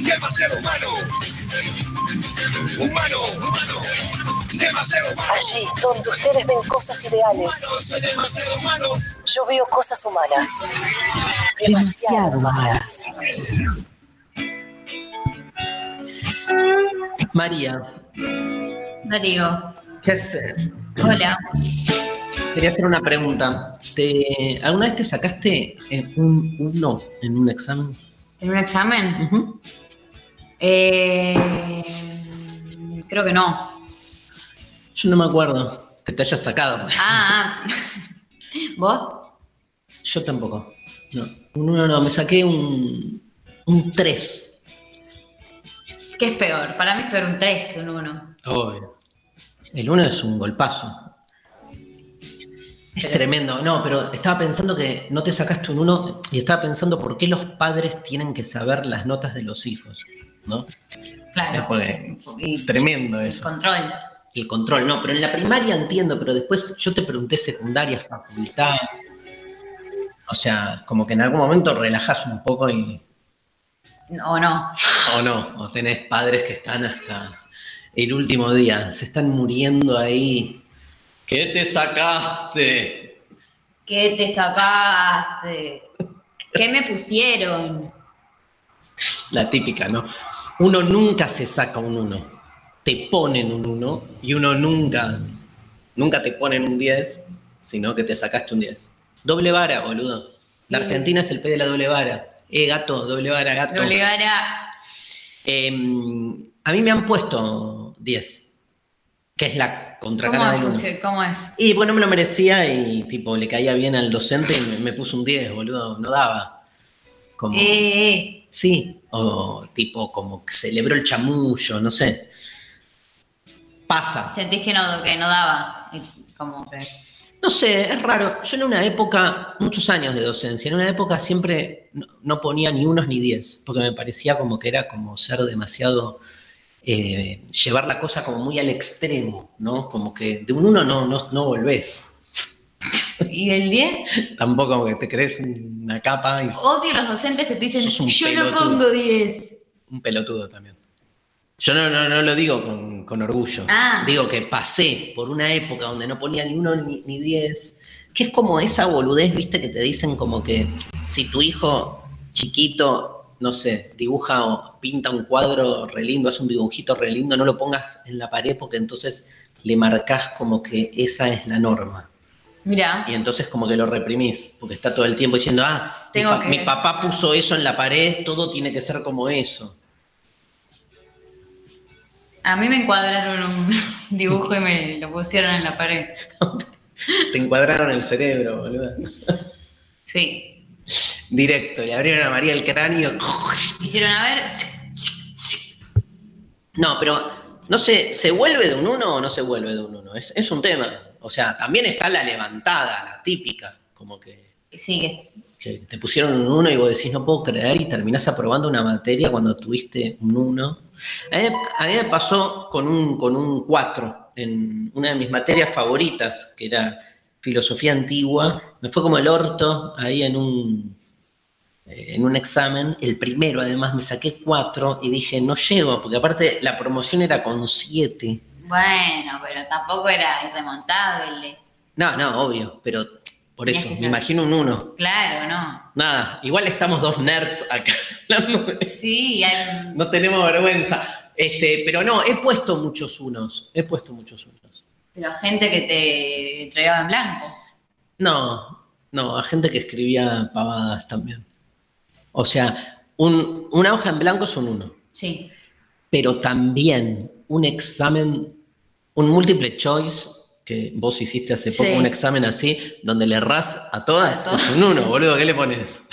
demasiado humano. Humano, humano, demasiado humano. allí donde ustedes ven cosas ideales, demasiado yo veo cosas humanas. Demasiado más. María, Darío, ¿qué haces? hola. Quería hacer una pregunta. ¿Te, ¿Alguna vez te sacaste eh, un 1 en un examen? ¿En un examen? Ujú. Eh, creo que no. Yo no me acuerdo que te hayas sacado. pues. Ah, ah. ¿vos? Yo tampoco. No. Un 1 no, me saqué un, un 3. ¿Qué es peor? Para mí es peor un 3 que un 1. Obvio. El 1 es un golpazo. Es Pero- tremendo. No, pero estaba pensando que no te sacaste un 1 y estaba pensando por qué los padres tienen que saber las notas de los hijos. ¿No? Claro. Y- tremendo eso. Control. El control, no, pero en la primaria entiendo, pero después yo te pregunté secundaria, facultad. O sea, como que en algún momento relajás un poco y. O no. O no, o tenés padres que están hasta el último día, se están muriendo ahí. ¿Qué te sacaste? ¿Qué te sacaste? ¿Qué me pusieron? La típica, ¿no? Uno nunca se saca un 1. Te ponen un 1 y uno nunca, nunca te ponen un 10, sino que te sacaste un 10. Doble vara, boludo. La. Argentina es el pez de la doble vara. Eh, gato, doble vara, gato. Doble vara. Em, a mí me han puesto 10, que es la ¿Cómo, contracara del 1. func- ¿Cómo es? Y bueno, me lo merecía y tipo le caía bien al docente y me, me puso un 10, boludo, no daba. Como, Eh, eh. Sí, o tipo como que celebró el chamullo, no sé. Pasa. Sentís que no, que no daba. Como que. No sé, es raro. Yo en una época, muchos años de docencia, en una época siempre no, no ponía ni unos ni diez, porque me parecía como que era como ser demasiado, eh, llevar la cosa como muy al extremo, ¿no? Como que de un uno no, no, no volvés. ¿Y el 10? Tampoco como que te crees una capa y Odio los docentes que te dicen, yo no pelotudo". pongo 10. un pelotudo también. Yo no, no, no lo digo con, con orgullo. Ah. Digo que pasé por una época donde no ponía ni uno ni, ni diez, que es como esa boludez, viste, que te dicen como que si tu hijo chiquito, no sé, dibuja o pinta un cuadro re lindo, hace un dibujito re lindo, no lo pongas en la pared porque entonces le marcás como que esa es la norma. Y entonces como que lo reprimís, porque está todo el tiempo diciendo, ah, mi, Tengo pa- que- mi papá puso eso en la pared, todo tiene que ser como eso. a mí me encuadraron un dibujo y me lo pusieron en la pared. Te encuadraron el cerebro, boludo. Sí. Directo, le abrieron a María el cráneo. Hicieron a ver. No, pero no sé, ¿se vuelve de un uno o no se vuelve de un uno? Es, es un tema. O sea, también está la levantada, la típica, como que, Sí, es. que te pusieron un uno y vos decís, no puedo creer, y terminás aprobando una materia cuando tuviste un uno. A mí, a mí me pasó con un, con un 4 en una de mis materias favoritas, que era filosofía antigua. Me fue como el orto ahí en un, eh, en un examen, el primero además me saqué 4 y dije, no llego, porque aparte la promoción era con 7. Bueno, pero tampoco era irremontable. No, no, obvio, pero por eso, me imagino un 1. Claro, no. Nada, igual estamos dos nerds acá hablando de- Sí, hay. No tenemos vergüenza. Este, pero no, he puesto muchos unos. He puesto muchos unos. Pero gente que te entregaba en blanco. No, no, a gente que escribía pavadas también. O sea, un- una hoja en blanco es un uno. Sí. Pero también un examen, un multiple choice, que vos hiciste hace poco Sí. un examen así, donde le errás a todas, A todas. es un uno, boludo, ¿qué le pones?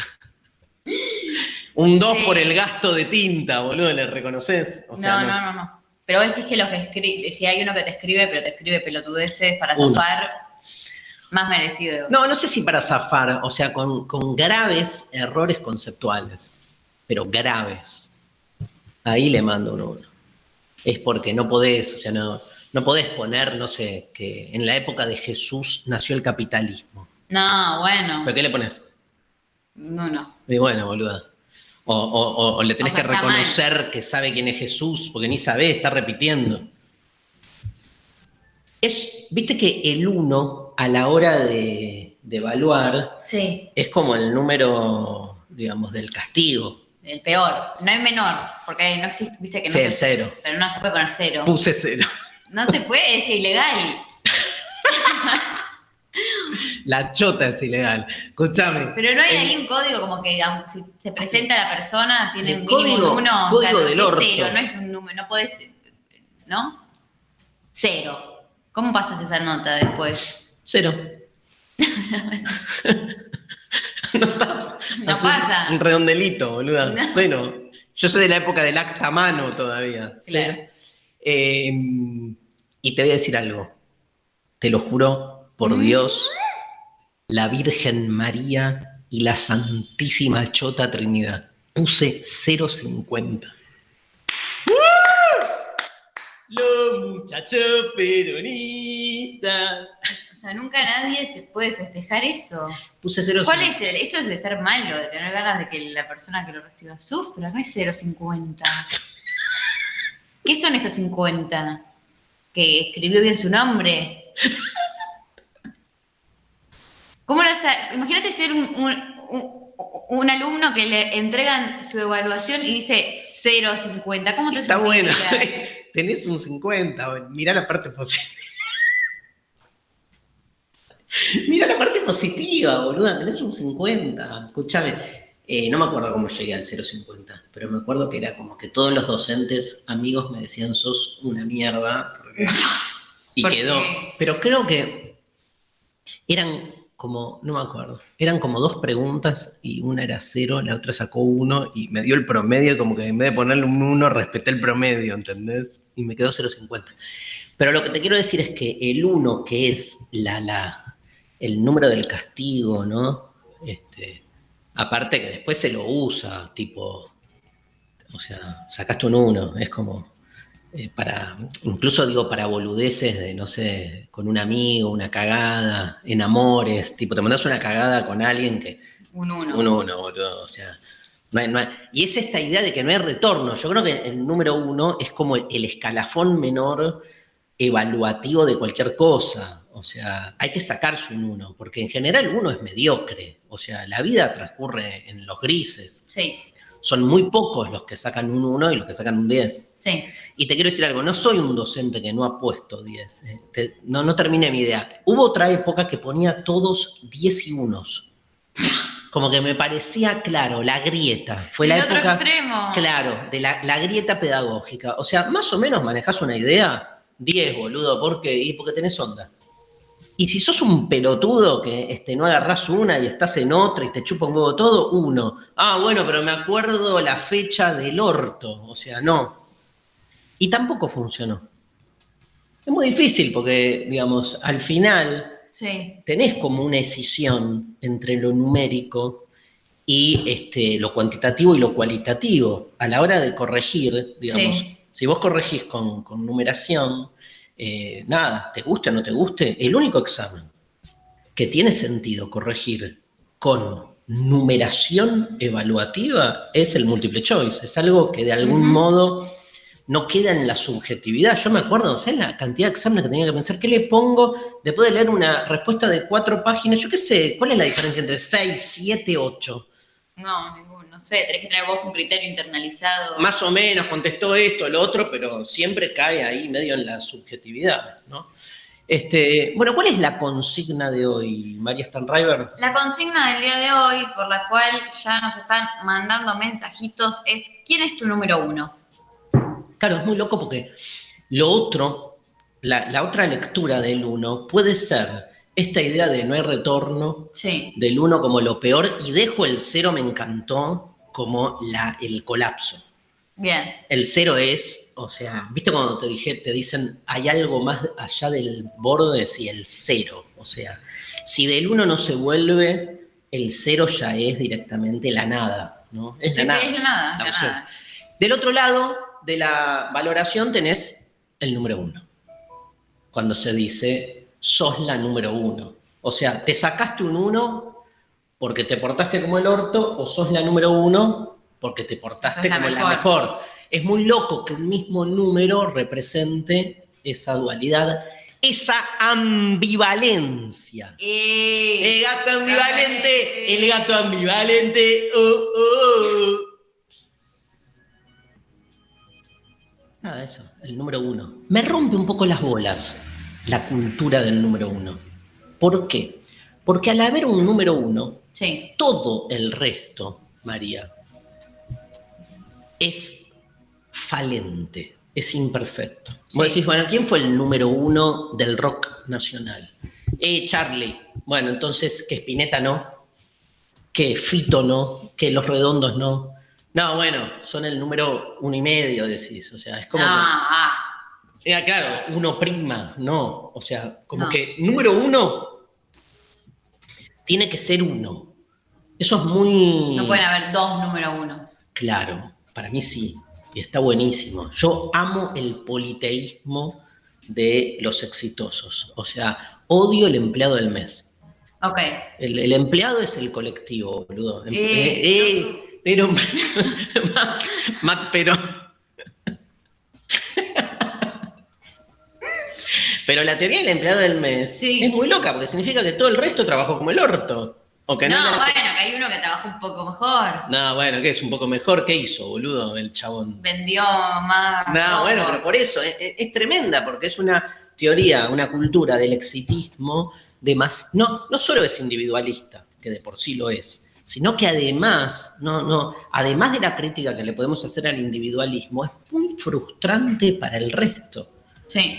Un 2 Sí. por el gasto de tinta, boludo, ¿le reconoces? O sea, no, no, no, no. Pero vos decís que los que si hay uno que te escribe, pero te escribe pelotudeces para Uno. zafar, más merecido. No, no sé si para zafar, o sea, con, con graves errores conceptuales, pero graves. Ahí le mando un uno. Es porque no podés, o sea, no, no podés poner, no sé, que en la época de Jesús nació el capitalismo. No, bueno. ¿Pero qué le pones? No, no. Y bueno, boluda. O, o- o- o le tenés sea, que reconocer que sabe quién es Jesús, porque ni sabe, está repitiendo. Es, Viste que el uno, a la hora de, de evaluar, Sí, es como el número, digamos, del castigo. el peor. No hay menor, porque no existe, viste que no Sí, el cero. Pero no se puede poner cero. Puse cero. No se puede, es ilegal. La chota es ilegal. Escúchame. Pero no hay El- ahí un código como que aunque si se presenta la persona, tiene mínimo código- un uno. código o sea, del orto. cero, no es un número, no podés. ¿No? Cero. ¿Cómo pasas esa nota después? Cero. no pasa. No pasa. Un redondelito, boluda. No. Cero. Yo soy de la época del acta mano todavía. Claro. Eh, y te voy a decir algo. Te lo juro, por Mm. Dios, la Virgen María y la Santísima Chota Trinidad. Puse 0.50. Los muchachos peronistas. O sea, nunca nadie se puede festejar eso. Puse 0.50. ¿Cuál es el? Eso es de ser malo, de tener ganas de que la persona que lo reciba sufra. No es 0,50. ¿Qué son esos 50? ¿Que escribió bien su nombre? ¿Cómo lo? Imagínate ser un, un- un- un alumno que le entregan su evaluación y dice 0,50. ¿Cómo te Está bueno. Tenés un 50. Mirá la parte positiva. Mirá la parte positiva, boluda. Tenés un 50. Escúchame. Eh, no me acuerdo cómo llegué al 050, pero me acuerdo que era como que todos los docentes amigos me decían sos una mierda. porque- Y ¿Por quedó. qué? Pero creo que eran como, no me acuerdo, eran como dos preguntas y una era cero, la otra sacó uno y me dio el promedio, como que en vez de ponerle un uno, respeté el promedio, ¿entendés? Y me quedó 0,50. Pero lo que te quiero decir es que el uno, que es la, la, el número del castigo, ¿no? Este, aparte que después se lo usa, tipo, o sea, sacaste un uno, es como eh, para, incluso digo para boludeces de, no sé, con un amigo, una cagada, en amores, tipo, te mandas una cagada con alguien que, Un 1. un uno, boludo, o sea, no hay- no hay- y es esta idea de que no hay retorno, yo creo que el número uno es como el, el escalafón menor evaluativo de cualquier cosa, o sea, hay que sacarse un uno, porque en general uno es mediocre, o sea, la vida transcurre en los grises, Sí, son muy pocos los que sacan un 1 y los que sacan un 10. sí. Y te quiero decir algo, no soy un docente que no ha puesto 10. eh, te- no, no terminé mi idea. Hubo otra época que ponía todos 10 y unos. Como que me parecía claro, la grieta. Fue la El otro época. extremo. Claro, de la, la grieta pedagógica. O sea, más o menos manejás una idea. 10, boludo, ¿por qué? Y porque tenés onda. Y si sos un pelotudo que este, no agarrás una y estás en otra y te chupa un huevo todo, uno. Ah, bueno, pero me acuerdo la fecha del orto. O sea, no. Y tampoco funcionó. Es muy difícil porque, digamos, al final Sí. tenés como una escisión entre lo numérico y este, lo cuantitativo y lo cualitativo. A la hora de corregir, digamos, Sí. si vos corregís con, con numeración, eh, nada, te guste o no te guste, el único examen que tiene sentido corregir con numeración evaluativa es el multiple choice. Es algo que de algún modo no queda en la subjetividad. Yo me acuerdo, ¿sabes la cantidad de exámenes que tenía que pensar? ¿Qué le pongo después de leer una respuesta de cuatro páginas? Yo qué sé, ¿cuál es la diferencia entre 6, 7, 8? No. No sé, tenés que tener vos un criterio internalizado. Más o menos contestó esto, lo otro, pero siempre cae ahí medio en la subjetividad, ¿no? Este, bueno, ¿cuál es la consigna de hoy, María Stanriver? La consigna del día de hoy, por la cual ya nos están mandando mensajitos, es ¿quién es tu número uno? Claro, es muy loco porque lo otro, la, la otra lectura del uno puede ser esta idea de no hay retorno, Sí. del uno como lo peor, y dejo el cero, me encantó, como la, el colapso. Bien. El cero es, o sea, ¿viste cuando te dije, te dicen hay algo más allá del borde? Sí, el cero. O sea, si del uno no se vuelve, el cero ya es directamente la nada, ¿no? Es Sí, la sí, nada. es nada, la nada. Del otro lado de la valoración tenés el número uno. Cuando se dice, sos la número uno. O sea, te sacaste un uno porque te portaste como el orto o sos la número uno porque te portaste la como la mejor. mejor. Es muy loco que un mismo número represente esa dualidad, esa ambivalencia. Eh, El gato ambivalente, el gato ambivalente. oh, oh. Nada, eso, el número uno. Me rompe un poco las bolas la cultura del número uno. ¿Por qué? Porque al haber un número uno, Sí. todo el resto, María, es falente, es imperfecto. Vos Sí. decís, bueno, ¿quién fue el número uno del rock nacional? Eh, Charlie. Bueno, entonces, que Spinetta no, que Fito no, que Los Redondos no. No, bueno, son el número uno y medio, decís. O sea, es como. que- Ah, claro, uno prima, no. O sea, como No. que número uno tiene que ser uno. Eso es muy. No pueden haber dos número unos. Claro, para mí sí. Y está buenísimo. Yo amo el politeísmo de los exitosos. O sea, odio el empleado del mes. Ok. El, el empleado es el colectivo, boludo. Eh, eh, no. eh, pero. Mac, Mac, pero. Pero la teoría del empleado del mes Sí. es muy loca, porque significa que todo el resto trabajó como el orto. O que No, no, bueno, que hay uno que trabaja un poco mejor. No, bueno, ¿qué es? Un poco mejor. ¿Qué hizo, boludo, el chabón? Vendió más. No, bueno, pero por eso es, es- es tremenda, porque es una teoría, una cultura del exitismo de más. No, no solo es individualista, que de por sí lo es, sino que además, no, no, además de la crítica que le podemos hacer al individualismo, es muy frustrante para el resto. Sí.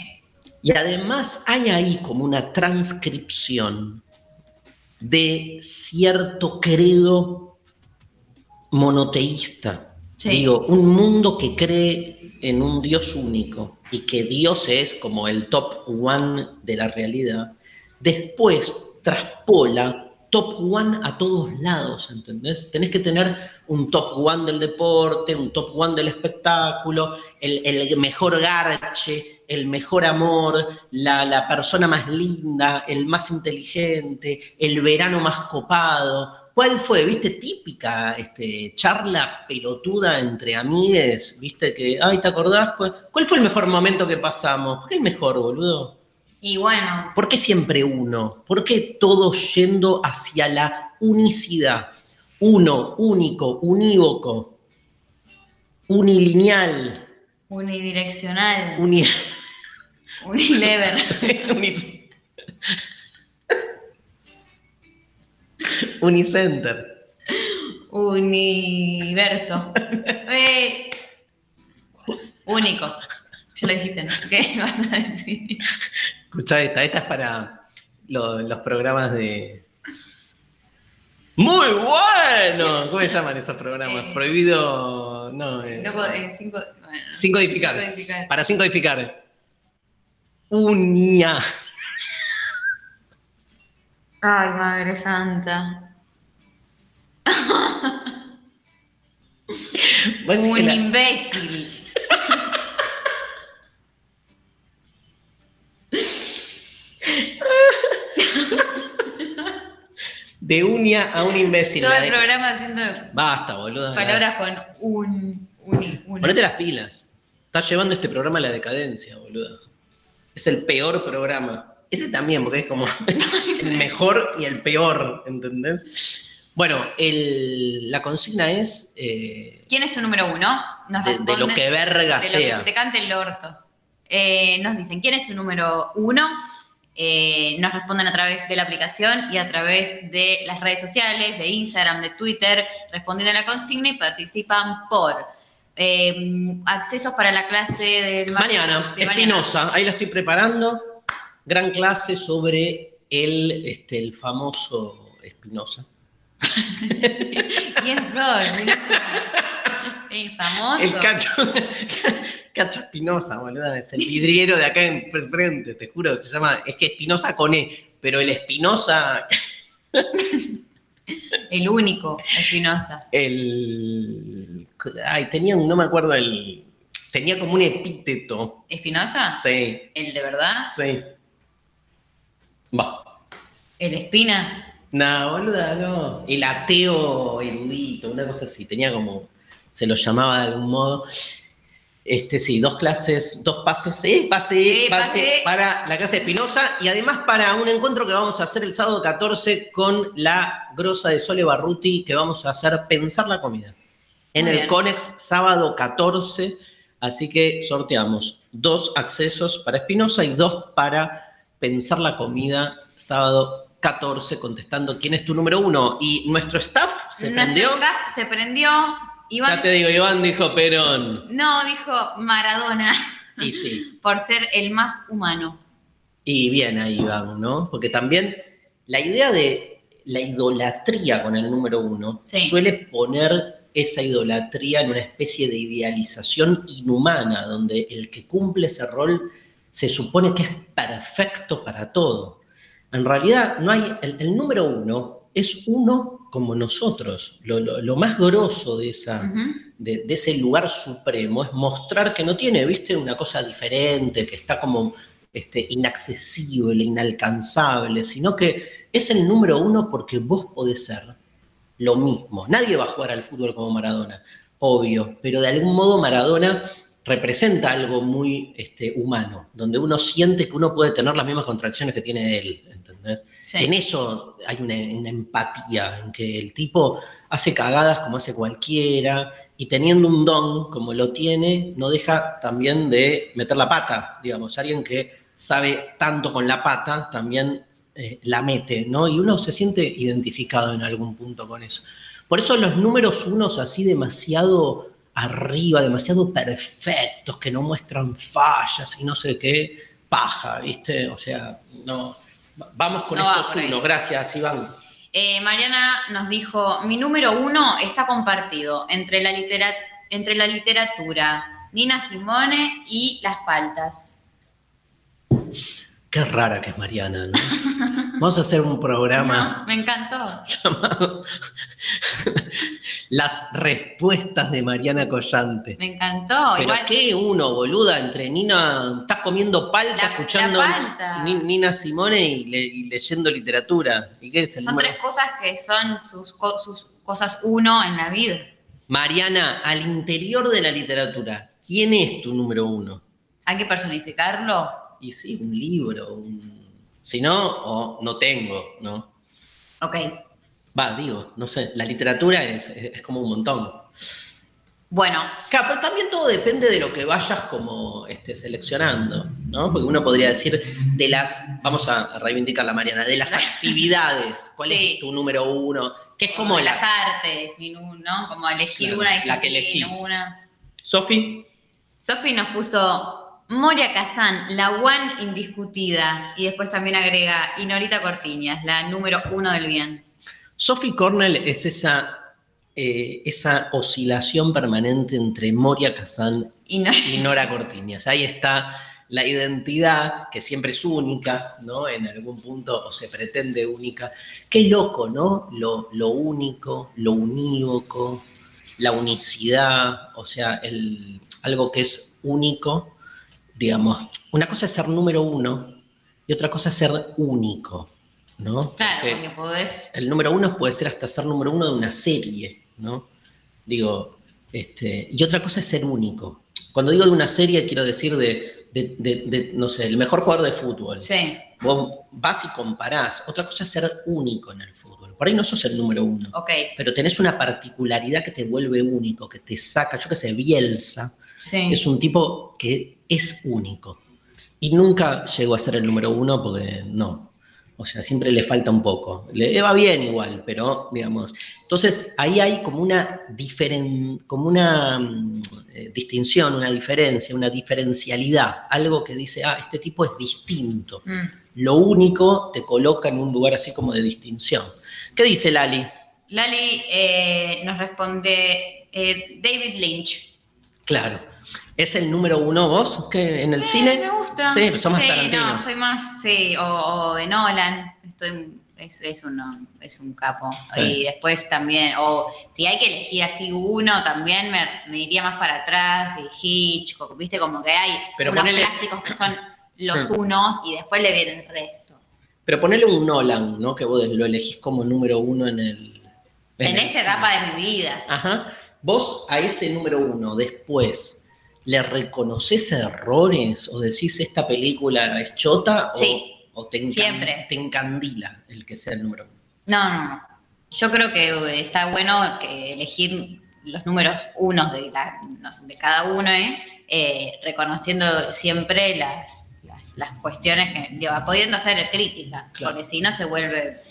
Y además hay ahí como una transcripción de cierto credo monoteísta. Sí. Digo, un mundo que cree en un Dios único y que Dios es como el top one de la realidad, después traspola top one a todos lados, ¿entendés? Tenés que tener un top one del deporte, un top one del espectáculo, el, el mejor garche, el mejor amor, la, la persona más linda, el más inteligente, el verano más copado. ¿Cuál fue, viste, típica este, charla pelotuda entre amigues? ¿Viste que, ay, ¿te acordás? ¿Cuál fue el mejor momento que pasamos? ¿Por qué el mejor, boludo? Y bueno, ¿Por qué siempre uno? ¿Por qué todo yendo hacia la unicidad? Uno, único, unívoco, unilineal, unidireccional, uni, unilever. unicenter. Universo. Eh, Único. Ya lo dijiste, ¿no? ¿Qué vas a decir? Escuchá esta, esta es para lo- los programas de. Muy bueno. ¿Cómo se llaman esos programas? Eh, Prohibido. No, eh, Loco, eh, cinco, bueno, sin codificar. sin codificar. Para sin codificar. Uña. Ay, madre santa. Que Un la- imbécil. de uña a un imbécil. Todo el de- programa haciendo Basta, boludo. palabras con un. Ponete las pilas. Estás llevando este programa a la decadencia, boludo. Es el peor programa. Ese también, porque es como el mejor y el peor, ¿entendés? Bueno, el- la consigna es eh, ¿Quién es tu número uno? Nos de, de lo que verga de lo que sea. se te cante el orto. Eh, nos dicen quién es su número uno. Eh, nos responden a través de la aplicación y a través de las redes sociales, de Instagram, de Twitter, respondiendo a la consigna y participan por eh, accesos para la clase del Mañana, de Espinosa, ahí la estoy preparando. Gran clase sobre el, este, el famoso Espinosa. ¿Quién soy? ¿Quién soy? El famoso. El cacho, cacho Espinosa, boludo. Es el vidriero de acá en frente, te juro. Se llama, es que Espinosa con E, pero el Espinosa, El único, Espinosa. el. Ay, tenía un, no me acuerdo el. Tenía como un epíteto. ¿Espinosa? Sí, ¿El de verdad? sí. Va. ¿El Espina? No, boluda, no. El ateo erudito, una cosa así. Tenía como. Se lo llamaba de algún modo. Este, sí, dos clases, dos pases, eh, pase, Sí, pase, pase. para la clase de Espinosa y además para un encuentro que vamos a hacer el sábado 14 con la grosa de Sole Barruti, que vamos a hacer Pensar la Comida. En Muy el bien. CONEX, sábado 14, así que sorteamos dos accesos para Espinosa y dos para Pensar la Comida, sábado 14, contestando quién es tu número uno. Y nuestro staff se Nuestro prendió. staff se prendió. Iván, Ya te digo, Iván dijo Perón. no, dijo Maradona Y sí. por ser el más humano. Y bien ahí, Iván, ¿no? Porque también la idea de la idolatría con el número uno Sí. suele poner esa idolatría en una especie de idealización inhumana, donde el que cumple ese rol se supone que es perfecto para todo. En realidad, no hay. El, el número uno es uno como nosotros. Lo, lo- lo más grosso de esa de, de ese lugar supremo es mostrar que no tiene, viste, una cosa diferente, que está como este, inaccesible, inalcanzable, sino que es el número uno porque vos podés ser lo mismo. Nadie va a jugar al fútbol como Maradona, obvio, pero de algún modo Maradona representa algo muy este, humano, donde uno siente que uno puede tener las mismas contracciones que tiene él, ¿entendés? Sí. En eso hay una, una empatía, en que el tipo hace cagadas como hace cualquiera y teniendo un don como lo tiene, no deja también de meter la pata, digamos, alguien que sabe tanto con la pata también eh, la mete, ¿no? Y uno se siente identificado en algún punto con eso. Por eso los números unos así demasiado arriba, demasiado perfectos, que no muestran fallas y no sé qué, paja, ¿viste? O sea, no. Vamos con No estos gracias, Iván. Eh, Mariana nos dijo, mi número uno está compartido entre la, litera- entre la literatura, Nina Simone y las paltas. Qué rara que es Mariana, ¿no? Vamos a hacer un programa No, me encantó. llamado Las respuestas de Mariana Collante. Me encantó. Pero Igual, qué uno, boluda, entre Nina, estás comiendo palta, La- escuchando la palta. Ni- Nina Simone y, le- y leyendo literatura. ¿Y qué es el son número? tres cosas que son sus cosas uno en la vida. Mariana, al interior de la literatura, ¿quién es tu número uno? Hay que personificarlo. Y sí, un libro, un... Si no, o no tengo, ¿no? Ok. Va, digo, no sé, la literatura es, es- es como un montón. Bueno, Claro, pero también todo depende de lo que vayas como este, seleccionando, ¿no? Porque uno podría decir de las, vamos a reivindicar la Mariana, de las actividades, ¿cuál Sí. es tu número uno? Que es como la... las artes, ¿no? Como elegir Claro, una la que elegís. Sofi, Sofi nos puso Moria Kazan, la one indiscutida. Y después también agrega y Norita Cortiñas, la número uno del bien. Sophie Cornell es esa, eh, esa oscilación permanente entre Moria Kazan Y, no- y Nora Cortiñas. Ahí está la identidad, que siempre es única, ¿no? En algún punto, o se pretende única. Qué loco, ¿no? Lo, lo único, lo unívoco, la unicidad, o sea, el, algo que es único, digamos. Una cosa es ser número uno y otra cosa es ser único, ¿no? Claro, Porque- porque podés. el número uno puede ser hasta ser número uno de una serie, ¿no? Digo, este, y otra cosa es ser único. Cuando digo de una serie, quiero decir de, de- de- de, no sé, el mejor jugador de fútbol. Sí, Vos vas y comparás. Otra cosa es ser único en el fútbol. Por ahí no sos el número uno, pero tenés una particularidad que te vuelve único, que te saca, yo que sé, Bielsa, Sí. es un tipo que es único. Y nunca llegó a ser el número uno porque no. O sea, siempre le falta un poco. Le va bien igual, pero digamos. Entonces, ahí hay como una, diferen, como una mm, eh, distinción, una diferencia, una diferencialidad. Algo que dice, ah, este tipo es distinto. Mm. Lo único te coloca en un lugar así como de distinción. ¿Qué dice Lali? Lali eh, nos responde eh, David Lynch. Claro. ¿Es el número uno vos que en el Eh, cine? Me gusta. Sí, sos más Sí, Tarantino. No, soy más, sí, o, o de Nolan. Estoy, es, es, uno, es un capo. Sí. Y después también, o si hay que elegir así uno, también me, me iría más para atrás. Y Hitchcock, viste, como que hay Pero unos ponele- clásicos que son los Sí. unos y después le viene el resto. Pero ponele un Nolan, ¿no? Que vos lo elegís como número uno en el. En, cine. etapa de mi vida. Ajá. Vos a ese número uno después, ¿le reconoces errores o decís esta película es chota o, Sí, o te, encan- siempre. te encandila el que sea el número uno? No, no, no. Yo creo que eh, está bueno que elegir los números unos de, la- de cada uno, ¿eh? Eh, reconociendo siempre las, las, las cuestiones que, digo, pudiendo hacer crítica, Claro. porque si no se vuelve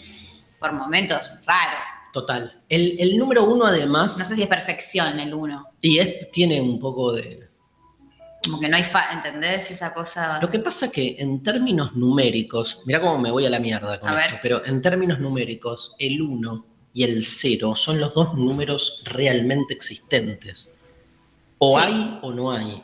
por momentos raro. Total. El, el número uno además, No sé si es perfección el uno, y es, tiene un poco de... como que no hay, fa ¿entendés? Esa cosa... Lo que pasa que en términos numéricos, mira cómo me voy a la mierda con A esto, ver. pero en términos numéricos, el 1 y el 0 son los dos números realmente existentes. O Sí. hay o no hay.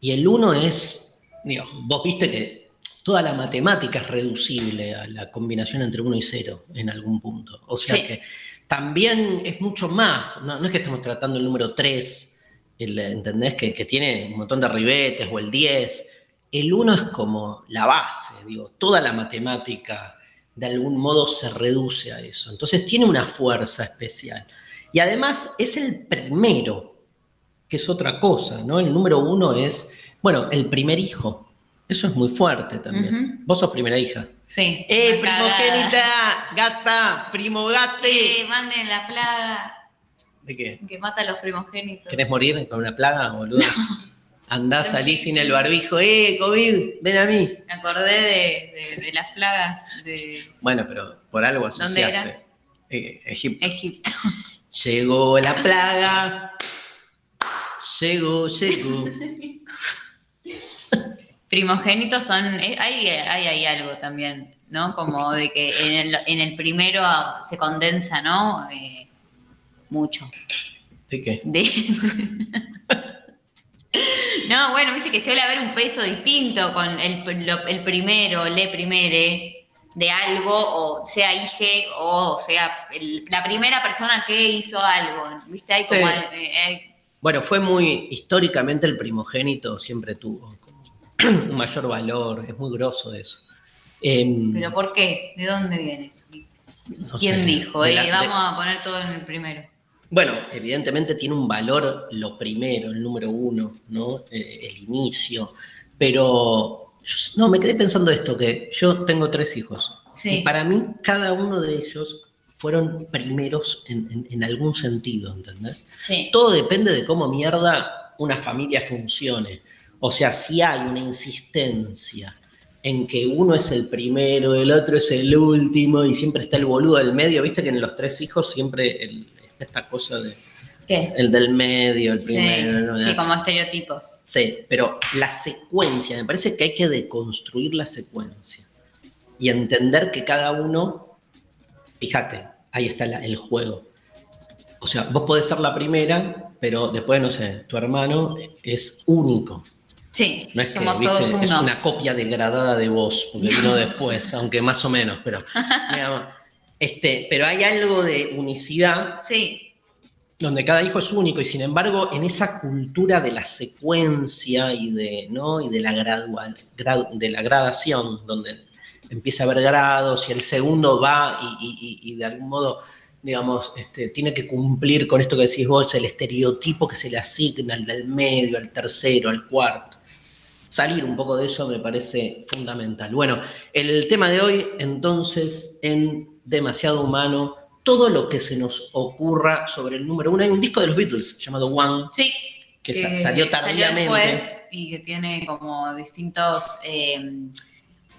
Y el 1 es, digo, vos viste que toda la matemática es reducible a la combinación entre 1 y 0 en algún punto. O sea Sí. que también es mucho más, no, no es que estemos tratando el número 3, el, ¿entendés? Que, que tiene un montón de ribetes o el 10. El 1 es como la base, digo, toda la matemática de algún modo se reduce a eso. Entonces tiene una fuerza especial. Y además es el primero, que es otra cosa, ¿no? El número uno es, bueno, el primer hijo. Eso es muy fuerte también. Vos sos primera hija. Sí. ¡Eh, primogénita! ¡Gata! ¡Primogate! Eh, manden la plaga ¿De qué? que mata a los primogénitos. ¿Querés morir con una plaga, boludo? Andá, salí chiste. sin el barbijo. ¡Eh, COVID! ¡Ven a mí! Me acordé de, de- de las plagas de Bueno, pero por algo ¿Dónde era? asociaste. Eh, Egipto. Egipto. Llegó la plaga. Llegó, llegó. Primogénitos son, eh, hay, hay, hay algo también, ¿no? Como de que en el, en el primero se condensa, ¿no? Eh, mucho. ¿De qué? De- no, bueno, viste que suele haber un peso distinto con el, lo- el primero, le primere de algo, o sea hije, o sea el- la primera persona que hizo algo, viste, hay como... Sí. eh, eh, Bueno, fue muy, históricamente el primogénito siempre tuvo un mayor valor, es muy grosso eso. Em, pero ¿por qué? ¿De dónde viene eso? no ¿Quién sé, dijo? eh, de- vamos a poner todo en el primero. Bueno, evidentemente tiene un valor lo primero, el número uno, ¿no? Eh, el inicio. Pero yo- no, me quedé pensando esto, que yo tengo tres hijos. Sí. Y para mí, cada uno de ellos fueron primeros en, en- en algún sentido, ¿entendés? Sí. Todo depende de cómo mierda una familia funcione. O sea, si hay una insistencia en que uno es el primero, el otro es el último y siempre está el boludo del medio, viste que en los tres hijos siempre el- está esta cosa de, ¿Qué? El del medio, el Sí, primero. sí, como estereotipos. Sí, pero la secuencia, me parece que hay que deconstruir la secuencia y entender que cada uno, fíjate, ahí está la- el juego. O sea, vos podés ser la primera, pero después, no sé, tu hermano es único. Sí, No es que, somos viste, todos es una copia degradada de vos, porque vino después, aunque más o menos, pero, digamos, este, pero hay algo de unicidad Sí, donde cada hijo es único y sin embargo en esa cultura de la secuencia y de, ¿no? y de, la gradual, gra- de la gradación, donde empieza a haber grados y el segundo va y, y- y- y de algún modo, digamos, este, tiene que cumplir con esto que decís vos, el estereotipo que se le asigna al del medio, al tercero, al cuarto. Salir un poco de eso me parece fundamental. Bueno, el tema de hoy entonces en Demasiado Humano todo lo que se nos ocurra sobre el número uno. Hay un disco de los Beatles llamado One, sí. que sa- salió tardíamente. después y que tiene como distintos, eh,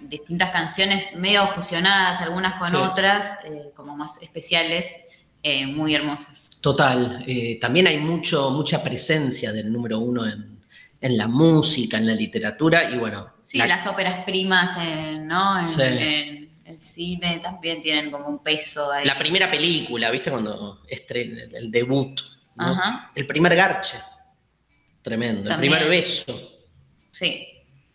distintas canciones medio fusionadas, algunas con Sí. otras, eh, como más especiales, eh, muy hermosas. Total. eh, también hay mucho, mucha presencia del número uno en, en la música, en la literatura y bueno. Sí, la- las óperas primas, en, ¿no? En, Sí. en el cine también tienen como un peso ahí. la primera película, ¿viste? Cuando estrena el, debut. ¿no? Ajá. El primer garche. Tremendo. También. El primer beso. Sí,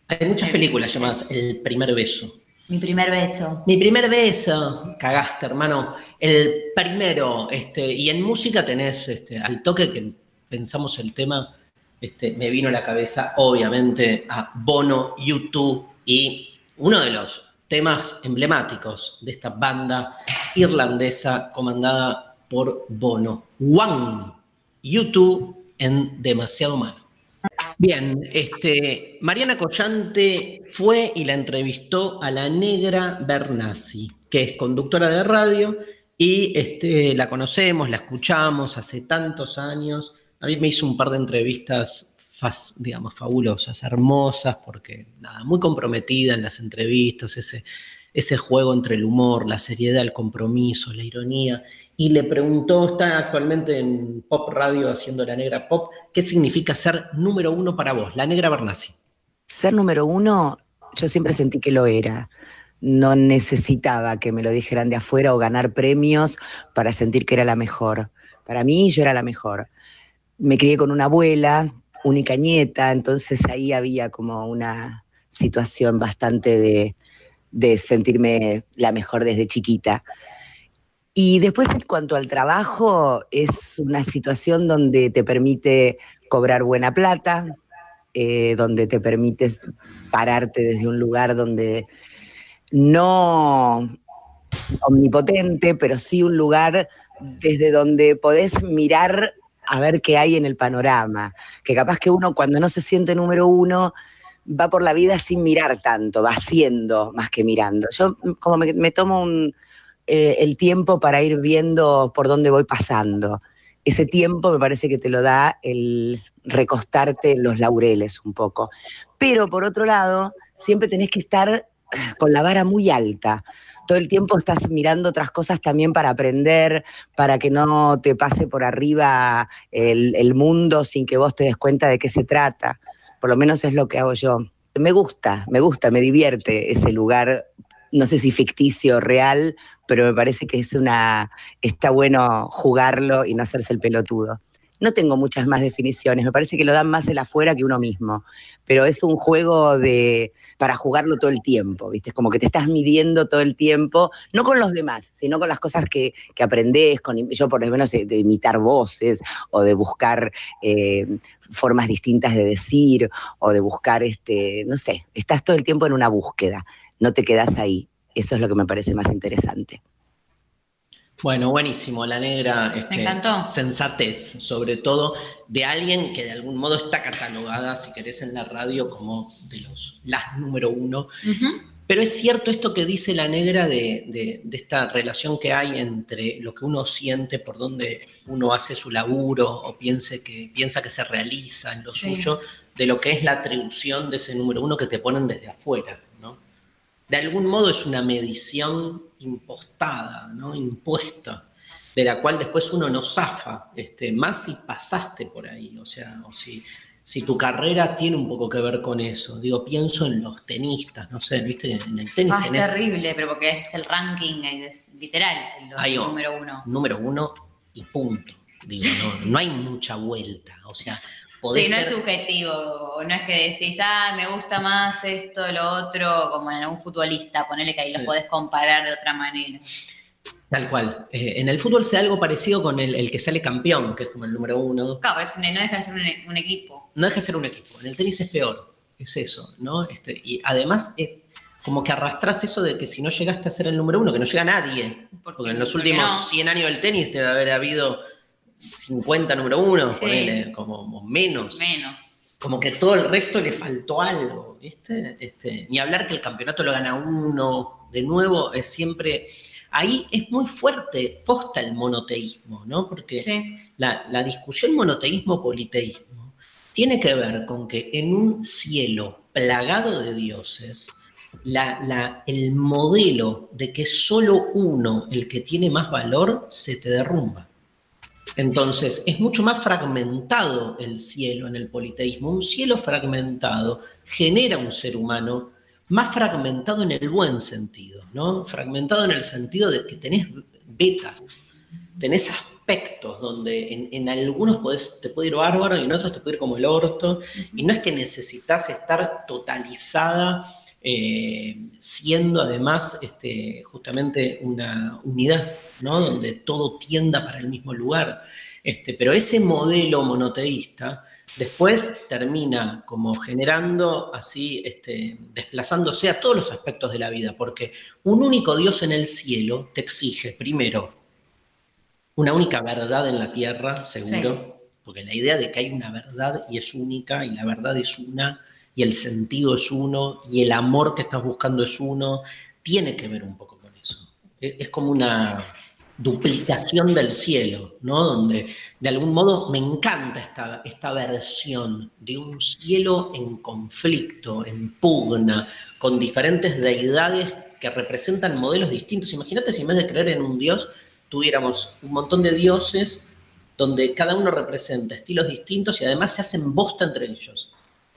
Hay muchas Sí. películas llamadas El primer beso. mi primer beso. Mi primer beso, cagaste, hermano. El primero, este, y en música tenés este, al toque que pensamos el tema, este, me vino a la cabeza, obviamente, a Bono, YouTube y uno de los temas emblemáticos de esta banda irlandesa comandada por Bono. One, YouTube en Demasiado Humano. Bien, este, Mariana Collante fue y la entrevistó a la negra Bernasi, que es conductora de radio y este, la conocemos, la escuchamos hace tantos años. A mí me hizo un par de entrevistas, digamos, fabulosas, hermosas, porque nada, muy comprometida en las entrevistas, ese, ese juego entre el humor, la seriedad, el compromiso, la ironía. Y le preguntó, está actualmente en Pop Radio haciendo la negra pop, ¿qué significa ser número uno para vos? La negra Bernasi. Ser número uno, yo siempre sentí que lo era. No necesitaba que me lo dijeran de afuera o ganar premios para sentir que era la mejor. Para mí yo era la mejor. Me crié con una abuela, única nieta, entonces ahí había como una situación bastante de, de sentirme la mejor desde chiquita. Y después en cuanto al trabajo, es una situación donde te permite cobrar buena plata, eh, donde te permites pararte desde un lugar donde no omnipotente, pero sí un lugar desde donde podés mirar a ver qué hay en el panorama. Que capaz que uno cuando no se siente número uno va por la vida sin mirar tanto, va haciendo más que mirando. Yo como me, me tomo un, eh, el tiempo para ir viendo por dónde voy pasando. Ese tiempo me parece que te lo da el recostarte en los laureles un poco. Pero por otro lado, siempre tenés que estar con la vara muy alta. Todo el tiempo estás mirando otras cosas también para aprender, para que no te pase por arriba el, mundo sin que vos te des cuenta de qué se trata. Por lo menos es lo que hago yo. Me gusta, me gusta, me divierte ese lugar, no sé si ficticio real, pero me parece que es una, está bueno jugarlo y no hacerse el pelotudo. No tengo muchas más definiciones, me parece que lo dan más el afuera que uno mismo, pero es un juego de para jugarlo todo el tiempo, ¿viste? Es como que te estás midiendo todo el tiempo, no con los demás, sino con las cosas que, que con, yo por lo menos de, de imitar voces o de buscar eh, formas distintas de decir o de buscar, este, no sé, estás todo el tiempo en una búsqueda, no te quedas ahí. Eso es lo que me parece más interesante. Bueno, buenísimo, la negra este, Me encantó. sensatez, sobre todo de alguien que de algún modo está catalogada, si querés, en la radio como de los las número uno. Pero es cierto esto que dice la negra de, de- de esta relación que hay entre lo que uno siente, por donde uno hace su laburo o piense que, piensa que se realiza en lo Sí. suyo, de lo que es la atribución de ese número uno que te ponen desde afuera, ¿no? De algún modo es una medición impostada, ¿no? Impuesta. de la cual después uno no zafa, este, más si pasaste por ahí, o sea, o si, si tu carrera tiene un poco que ver con eso. Digo, pienso en los tenistas, no sé, viste, en el tenis Ah, es terrible, pero porque es el ranking, es literal, el número uno. número uno y punto. Digo, no, no hay mucha vuelta, o sea, podés Sí, no ser- es subjetivo, no es que decís, ah, me gusta más esto, lo otro, como en algún futbolista, ponele que ahí Sí. los podés comparar de otra manera. Tal cual. Eh, en el fútbol se da algo parecido con el, el que sale campeón, que es como el número uno. Claro, pero es un- no deja de ser un, un equipo. No deja de ser un equipo. En el tenis es peor. Es eso, ¿no? Este, y además es como que arrastras eso de que si no llegaste a ser el número uno, que no llega nadie. Porque en los últimos no. 100 años del tenis debe haber habido 50 número uno, Sí. ponele, como, menos. Menos. Como que todo el resto le faltó algo, ¿viste? Este, ni hablar que el campeonato lo gana uno. De nuevo, es siempre. Ahí es muy fuerte, posta el monoteísmo, ¿no? Porque Sí. la, la discusión monoteísmo-politeísmo tiene que ver con que en un cielo plagado de dioses, la- la- el modelo de que solo uno, el que tiene más valor, se te derrumba. Entonces, es mucho más fragmentado el cielo en el politeísmo. Un cielo fragmentado genera un ser humano más fragmentado en el buen sentido, ¿no? Fragmentado en el sentido de que tenés betas, tenés aspectos donde en, algunos te puede ir bárbaro y en otros te puede ir como el orto. Y no es que necesitas estar totalizada eh, siendo además este, justamente una unidad, ¿no? Donde todo tienda para el mismo lugar. Este, pero ese modelo monoteísta después termina como generando así, este, desplazándose a todos los aspectos de la vida, porque un único Dios en el cielo te exige, primero, una única verdad en la tierra, seguro, porque la idea de que hay una verdad y es única, y la verdad es una, y el sentido es uno, y el amor que estás buscando es uno, tiene que ver un poco con eso. Es, es como una duplicación del cielo, ¿no? Donde de algún modo me encanta esta, esta versión de un cielo en conflicto, en pugna, con diferentes deidades que representan modelos distintos. Imagínate si en vez de creer en un dios, tuviéramos un montón de dioses donde cada uno representa estilos distintos y además se hacen bosta entre ellos.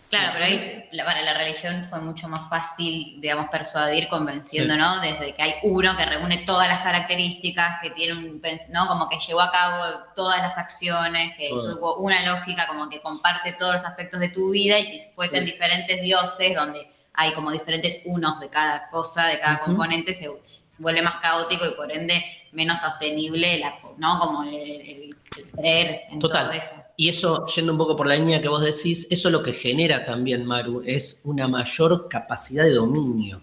Claro, pero ahí la- para la religión fue mucho más fácil, digamos, persuadir convenciendo, Sí. ¿no? Desde que hay uno que reúne todas las características, que tiene un, ¿no? Como que llevó a cabo todas las acciones, que tuvo una lógica, como que comparte todos los aspectos de tu vida, y si fuesen Sí. diferentes dioses, donde hay como diferentes unos de cada cosa, de cada componente, se vuelve más caótico y por ende menos sostenible, la, ¿no? Como el, el- el creer en Total. todo eso. Y eso, yendo un poco por la línea que vos decís, eso lo que genera también, Maru, es una mayor capacidad de dominio,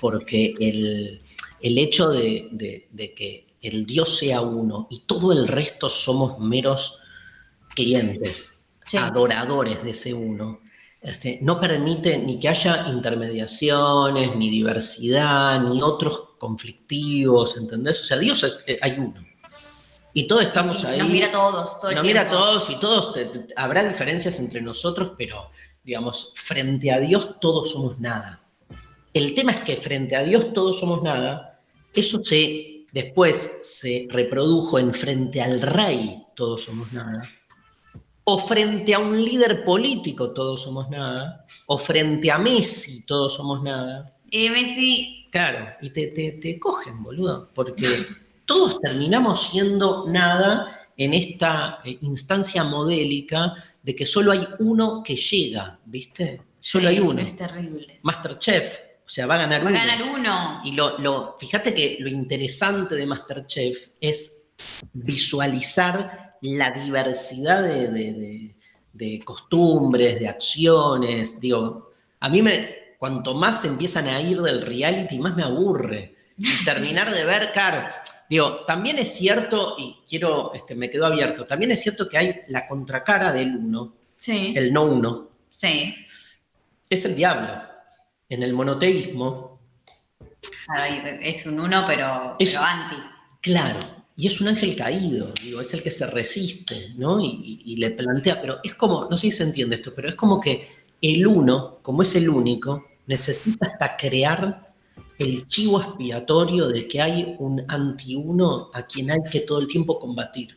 porque el, el hecho de, de- de que el Dios sea uno y todo el resto somos meros clientes, Sí. adoradores de ese uno, este, no permite ni que haya intermediaciones, ni diversidad, ni otros conflictivos, ¿entendés? O sea, Dios es, eh, hay uno. Y todos estamos Y ahí. Nos mira a todos, todo el Nos mira a todos y todos te- te- habrá diferencias entre nosotros, pero digamos, frente a Dios todos somos nada. El tema es que frente a Dios todos somos nada, eso se después se reprodujo en frente al rey todos somos nada, o frente a un líder político todos somos nada, o frente a Messi todos somos nada. Y Messi, Claro, y te, te, te cogen, boludo, porque todos terminamos siendo nada en esta eh, instancia modélica de que solo hay uno que llega, ¿viste? Solo sí, hay uno. Es terrible. Masterchef, o sea, va a ganar Va a uno. ganar uno. Y lo, lo, fíjate que lo interesante de Masterchef es visualizar la diversidad de, de- de- de costumbres, de acciones. Digo, a mí me, cuanto más empiezan a ir del reality, más me aburre. Y terminar de ver, claro, digo, también es cierto, y quiero, este, me quedó abierto, también es cierto que hay la contracara del uno, Sí. el no uno, Sí. es el diablo. En el monoteísmo, Ay, es un uno, pero, Es- pero anti. Claro, y es un ángel caído, digo, es el que se resiste, ¿no? Y, y- y le plantea, pero es como, no sé si se entiende esto, pero es como que el uno, como es el único, necesita hasta crear el chivo expiatorio de que hay un anti-uno a quien hay que todo el tiempo combatir.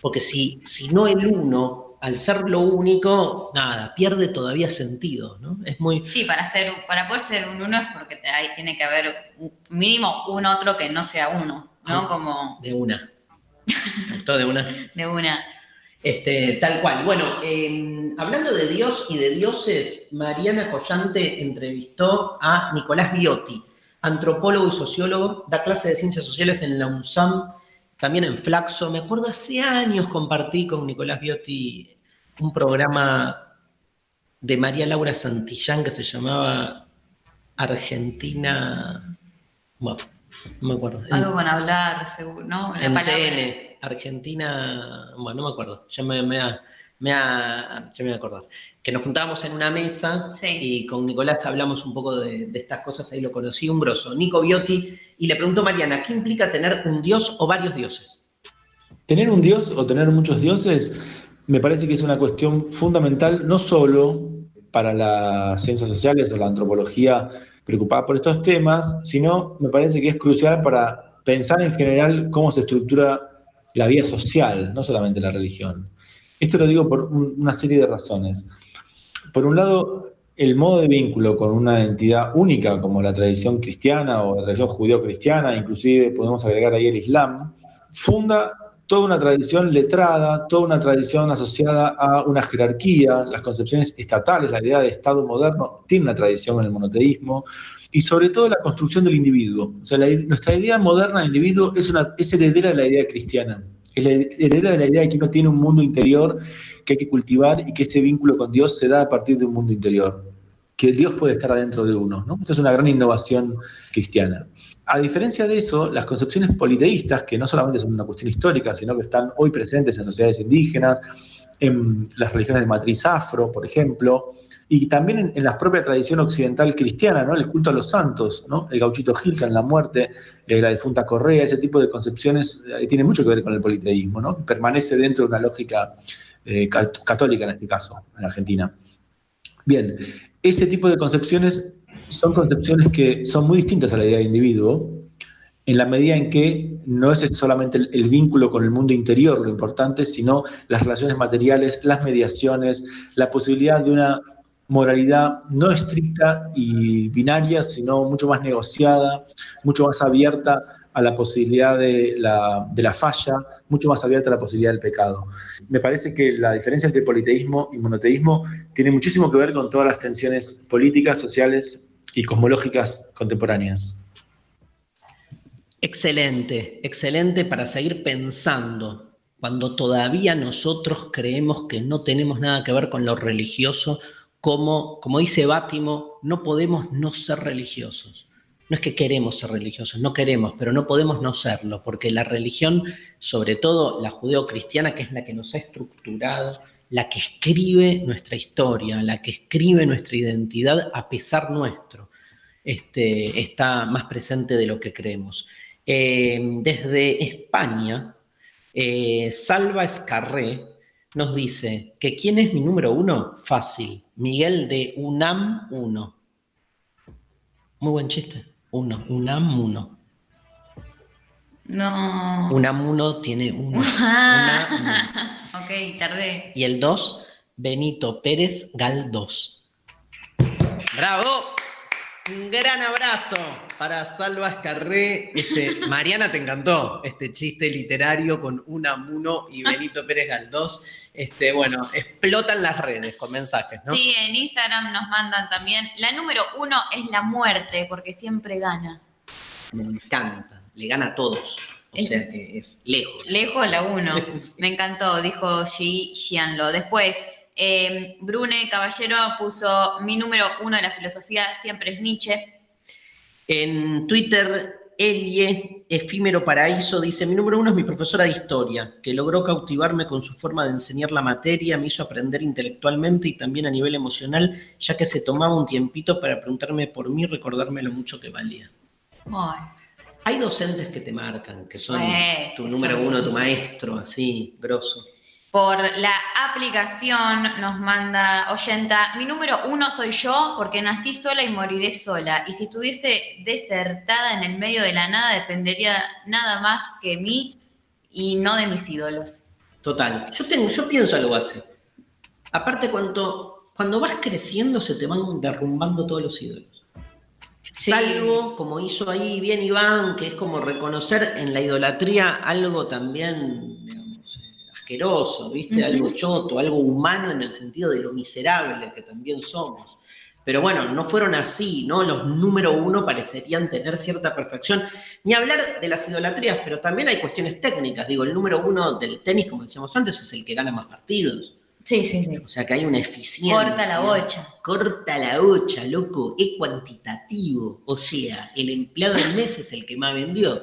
Porque si, si no el uno, al ser lo único, nada, pierde todavía sentido, ¿no? Es muy... Sí, para, ser, para poder ser un uno es porque te- ahí tiene que haber un- mínimo un otro que no sea uno, ¿no? Ah. Como De una. Todo de una. de una. Este, tal cual. Bueno, eh, hablando de Dios y de dioses, Mariana Collante entrevistó a Nicolás Biotti, antropólogo y sociólogo, da clase de ciencias sociales en la UNSAM, también en Flaxo. Me acuerdo hace años compartí con Nicolás Biotti un programa de María Laura Santillán que se llamaba Argentina. Bueno, no me acuerdo. Algo con hablar, seguro, ¿no? La en palabra. TN, Argentina, bueno, no me acuerdo, ya me, me, me va- ya me voy a acordar. Que nos juntábamos en una mesa Sí. y con Nicolás hablamos un poco de, de estas cosas, ahí lo conocí, un grosso, Nico Biotti, y le preguntó a Mariana, ¿qué implica tener un dios o varios dioses? Tener un dios o tener muchos dioses me parece que es una cuestión fundamental no solo para las ciencias sociales o la antropología preocupada por estos temas, sino me parece que es crucial para pensar en general cómo se estructura la vida social, no solamente la religión. Esto lo digo por un- una serie de razones. Por un lado, el modo de vínculo con una entidad única como la tradición cristiana o la tradición judeo-cristiana, inclusive podemos agregar ahí el Islam, funda toda una tradición letrada, toda una tradición asociada a una jerarquía, las concepciones estatales, la idea de Estado moderno tiene una tradición en el monoteísmo, y sobre todo la construcción del individuo. O sea, la- nuestra idea moderna del individuo es, una, es heredera de la idea cristiana, es la heredera de la idea de que uno tiene un mundo interior que hay que cultivar y que ese vínculo con Dios se da a partir de un mundo interior, que Dios puede estar adentro de uno. ¿no? Esto es una gran innovación cristiana. A diferencia de eso, las concepciones politeístas, que no solamente son una cuestión histórica, sino que están hoy presentes en sociedades indígenas, en las religiones de matriz afro, por ejemplo, y también en, en la propia tradición occidental cristiana, ¿no? el culto a los santos, ¿no? el gauchito Gilson, la muerte, eh, la difunta Correa, ese tipo de concepciones eh, tiene mucho que ver con el politeísmo, ¿no? permanece dentro de una lógica eh, cat- católica en este caso, en Argentina. Bien, ese tipo de concepciones son concepciones que son muy distintas a la idea de individuo, en la medida en que no es solamente el vínculo con el mundo interior lo importante, sino las relaciones materiales, las mediaciones, la posibilidad de una moralidad no estricta y binaria, sino mucho más negociada, mucho más abierta a la posibilidad de la, falla, mucho más abierta a la posibilidad del pecado. Me parece que la diferencia entre politeísmo y monoteísmo tiene muchísimo que ver con todas las tensiones políticas, sociales y cosmológicas contemporáneas. Excelente, excelente para seguir pensando cuando todavía nosotros creemos que no tenemos nada que ver con lo religioso, como, como dice Bátimo, no podemos no ser religiosos. No es que queremos ser religiosos, no queremos, pero no podemos no serlo, porque la religión, sobre todo la judeocristiana, que es la que nos ha estructurado, la que escribe nuestra historia, la que escribe nuestra identidad a pesar nuestro, este, está más presente de lo que creemos. Eh, desde España, eh, Salva Escarré nos dice que ¿quién es mi número uno? Fácil, Miguel de UNAM 1. Muy buen chiste. Uno, UNAM 1. No. UNAM 1 tiene uno. Ah. Una, uno. ok, tardé. Y el 2, Benito Pérez Galdós. ¡Bravo! Un gran abrazo para Salva Escarré. Este, Mariana, te encantó este chiste literario con Unamuno y Benito Pérez Galdós. Este, bueno, explotan las redes con mensajes, ¿no? Sí, en Instagram nos mandan también. La número uno es la muerte, porque siempre gana. Me encanta. Le gana a todos. O Es- sea que es lejos. Lejos la uno. Me encantó, dijo Xi Xianlo. Después, eh, Brune Caballero puso mi número uno de la filosofía siempre es Nietzsche. En Twitter, Elie, Efímero Paraíso, dice, mi número uno es mi profesora de historia, que logró cautivarme con su forma de enseñar la materia, me hizo aprender intelectualmente y también a nivel emocional, ya que se tomaba un tiempito para preguntarme por mí recordarme lo mucho que valía. Ay, Hay docentes que te marcan, que son Eh, tu número uno, tu maestro, así, grosso. Por la aplicación nos manda oyenta, mi número uno soy yo porque nací sola y moriré sola. Y si estuviese desertada en el medio de la nada, dependería nada más que mí y no de mis ídolos. Total. Yo, tengo, yo pienso algo así. Aparte, cuando, cuando vas creciendo, se te van derrumbando todos los ídolos. Sí. Salvo, como hizo ahí bien Iván, que es como reconocer en la idolatría algo también, asqueroso, ¿viste? Algo choto, algo humano en el sentido de lo miserable que también somos. Pero bueno, no fueron así, ¿no? Los número uno parecerían tener cierta perfección. Ni hablar de las idolatrías, pero también hay cuestiones técnicas. Digo, el número uno del tenis, como decíamos antes, es el que gana más partidos. Sí, sí, sí. O sea que hay una eficiencia. Corta la bocha. Corta la bocha, loco. Es cuantitativo. O sea, el empleado del mes es el que más vendió.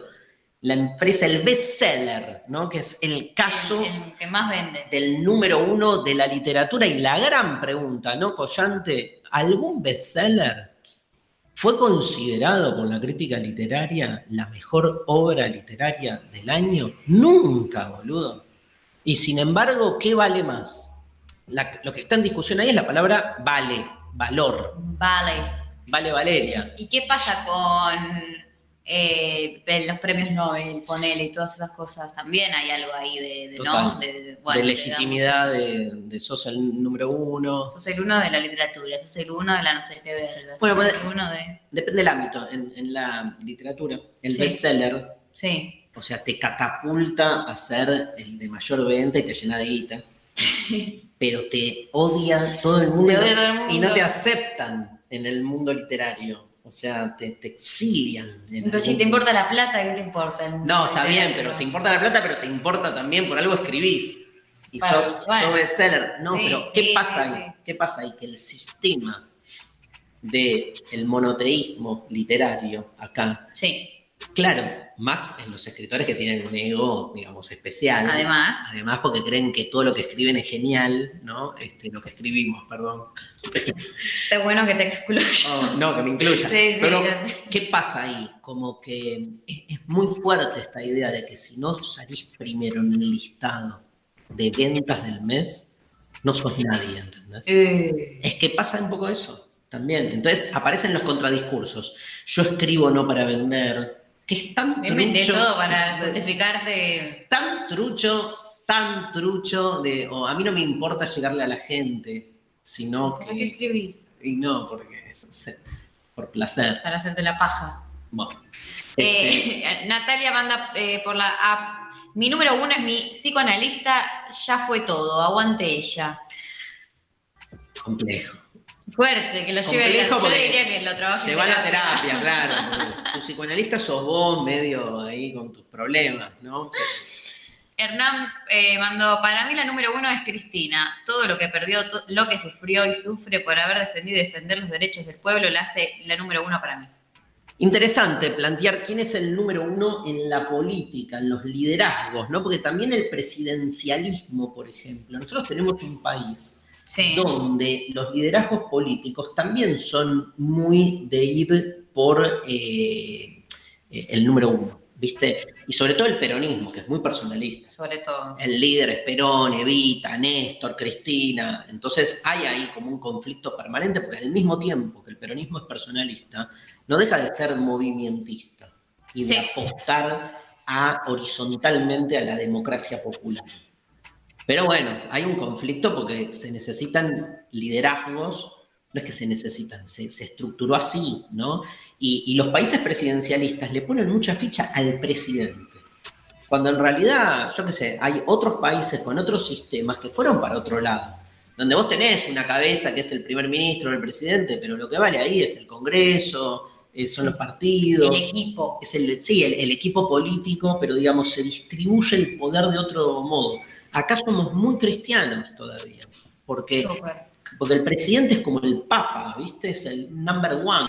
La empresa, el bestseller, ¿no? Que es el caso El, el que más vende. del número uno de la literatura. Y la gran pregunta, ¿no, Collante? ¿Algún bestseller fue considerado por la crítica literaria la mejor obra literaria del año? Nunca, boludo. Y sin embargo, ¿qué vale más? La- lo que está en discusión ahí es la palabra vale, valor. Vale. Vale Valeria. ¿Y qué pasa con eh, los premios Nobel, ponele y todas esas cosas? También hay algo ahí de, de, ¿no? De, de- bueno, de legitimidad de, de sos el número uno. sos el uno de la literatura, sos el uno de la no sé qué verga. Bueno, pues- el uno de. Depende del ámbito. En, en la literatura, el Sí. bestseller, Sí. o sea, te catapulta a ser el de mayor venta y te llena de guita. Pero te odia todo el mundo, Te odia todo el mundo. y no te aceptan en el mundo literario. O sea, te, te exilian. Pero si te importa la plata, ¿qué te importa? No, está bien, literario? pero te importa la plata, pero te importa también, por algo escribís. Y Bueno, sos, bueno. sos bestseller. No, Sí, pero ¿qué sí, pasa sí, ahí? ¿Qué pasa ahí? Que el sistema del el monoteísmo literario acá, Sí, claro, más en los escritores que tienen un ego, digamos, especial. además. Además, porque creen que todo lo que escriben es genial, ¿no? Este, lo que escribimos, perdón. Está bueno que te excluya. Oh, no, que me incluya. Sí, sí, Pero. ¿qué pasa ahí? Como que es, es muy fuerte esta idea de que si no salís primero en el listado de ventas del mes, no sos nadie, ¿entendés? Eh, Es que pasa un poco eso también. Entonces aparecen los contradiscursos. Yo escribo no para vender, que es tan trucho, todo para justificarte. tan trucho, tan trucho de, o a mí no me importa llegarle a la gente, sino ¿Para qué escribís? Y no, porque, no sé, por placer. Para hacerte la paja. Bueno. Este, Eh, Natalia manda eh, por la app. Mi número uno es mi psicoanalista, ya fue todo, aguante ella. complejo. Fuerte, que lo lleve Complejo Yo le diría que lo trabaje. en Llevar la terapia, claro. Tu psicoanalista sos vos medio ahí con tus problemas, ¿no? Hernán eh, mandó, para mí la número uno es Cristina. Todo lo que perdió, lo que sufrió y sufre por haber defendido y defender los derechos del pueblo, la hace la número uno para mí. Interesante plantear quién es el número uno en la política, en los liderazgos, ¿no? Porque también el presidencialismo, por ejemplo. Nosotros tenemos un país Sí. donde los liderazgos políticos también son muy de ir por eh, el número uno, ¿viste? Y sobre todo el peronismo, que es muy personalista. Sobre todo. El líder es Perón, Evita, Néstor, Cristina. Entonces hay ahí como un conflicto permanente, porque al mismo tiempo que el peronismo es personalista, no deja de ser movimentista y de Sí. apostar a, horizontalmente a la democracia popular. Pero bueno, hay un conflicto porque se necesitan liderazgos, no es que se necesitan, se, se estructuró así, ¿no? Y, y los países presidencialistas le ponen mucha ficha al presidente. Cuando en realidad, yo qué sé, hay otros países con otros sistemas que fueron para otro lado. Donde vos tenés una cabeza que es el primer ministro o el presidente, pero lo que vale ahí es el Congreso, eh, son los partidos. El equipo. Es el, sí, el, el equipo político, pero digamos, se distribuye el poder de otro modo. Acá somos muy cristianos todavía, porque, porque el presidente es como el papa, ¿viste? Es el number one.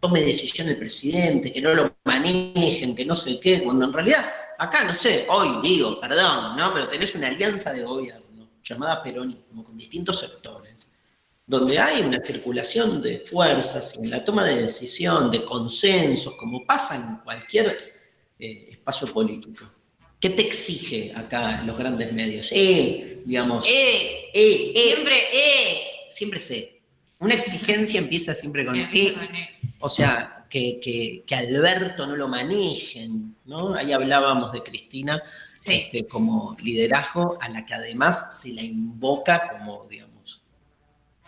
Tome decisión el presidente, que no lo manejen, que no sé qué, cuando en realidad, acá no sé, hoy digo, perdón, ¿no? Pero tenés una alianza de gobierno llamada peronismo con distintos sectores donde hay una circulación de fuerzas en la toma de decisión, de consensos, como pasa en cualquier eh, espacio político, ¿Qué te exige acá los grandes medios? Eh, digamos. Eh, eh, eh. siempre, eh. Siempre sé. Una exigencia empieza siempre con eh. con eh. O sea, que, que, que Alberto no lo manejen, ¿no? Ahí hablábamos de Cristina Sí. este, como liderazgo, a la que además se la invoca como, digamos,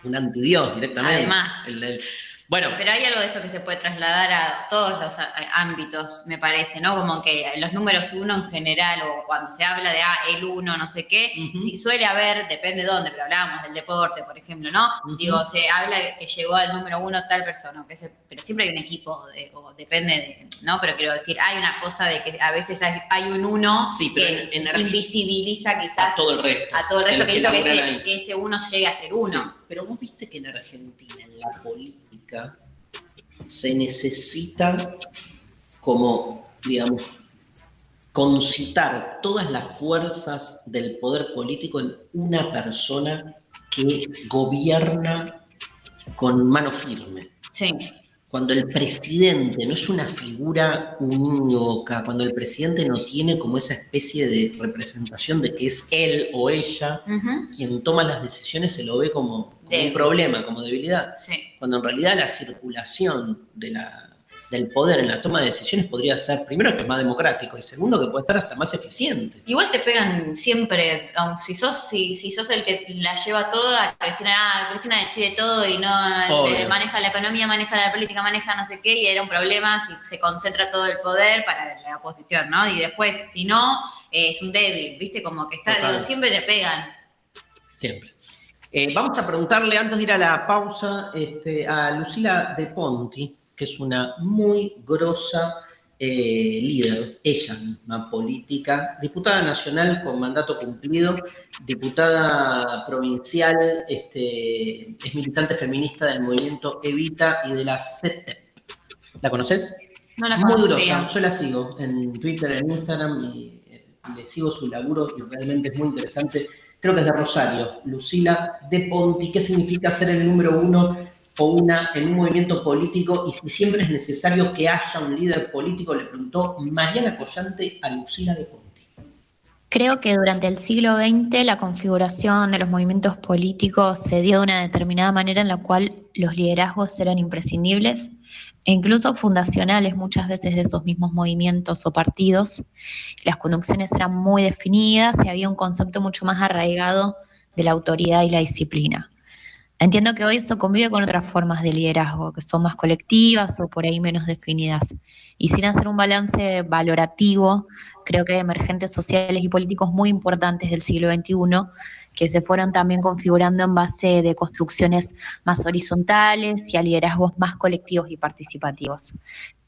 un antidios directamente. Además. El del- bueno, Pero hay algo de eso que se puede trasladar a todos los ámbitos, me parece, ¿no? Como que los números uno en general, o cuando se habla de ah, el uno, no sé qué, si suele haber, depende de dónde, pero hablábamos del deporte, por ejemplo, ¿no? Digo, se habla que llegó al número uno tal persona, que se- pero siempre hay un equipo, de- o depende de, ¿no? Pero quiero decir, hay una cosa de que a veces hay, hay un uno Sí, que en- en Argentina- invisibiliza quizás a todo el resto. a todo el resto que hizo que ese, que ese uno llegue a ser uno. Sí, pero vos viste que en Argentina, en la política, se necesita como, digamos, concitar todas las fuerzas del poder político en una persona que gobierna con mano firme. Sí. Cuando el presidente no es una figura unívoca, cuando el presidente no tiene como esa especie de representación de que es él o ella quien toma las decisiones, se lo ve como, como un problema, como debilidad. Sí. Cuando en realidad la circulación de la, del poder en la toma de decisiones podría ser, primero, que más democrático y segundo, que puede ser hasta más eficiente. Igual te pegan siempre, si sos, si, si sos el que la lleva toda, Cristina, ah, Cristina decide todo y no eh, maneja la economía, maneja la política, maneja no sé qué, y era un problema si se concentra todo el poder para la oposición, ¿no? Y después, si no, eh, es un débil, ¿viste? Como que está, digo, siempre te pegan. Siempre. Eh, vamos a preguntarle, antes de ir a la pausa, este, a Lucila De Ponti, que es una muy grosa eh, líder, ella misma, política, diputada nacional con mandato cumplido, diputada provincial, este, es militante feminista del movimiento Evita y de la CETEP. ¿La conoces? No la Muy grosa, yo la sigo en Twitter, en Instagram y eh, le sigo su laburo y realmente es muy interesante. Creo que es de Rosario, Lucila de Ponti, ¿qué significa ser el número uno o una en un movimiento político y si siempre es necesario que haya un líder político? Le preguntó Mariana Collante a Lucila de Ponti. Creo que durante el siglo XX la configuración de los movimientos políticos se dio de una determinada manera en la cual los liderazgos eran imprescindibles e incluso fundacionales muchas veces de esos mismos movimientos o partidos. Las conducciones eran muy definidas y había un concepto mucho más arraigado de la autoridad y la disciplina. Entiendo que hoy eso convive con otras formas de liderazgo, que son más colectivas o por ahí menos definidas. Y sin hacer un balance valorativo, creo que hay emergentes sociales y políticos muy importantes del siglo XXI que se fueron también configurando en base de construcciones más horizontales y a liderazgos más colectivos y participativos.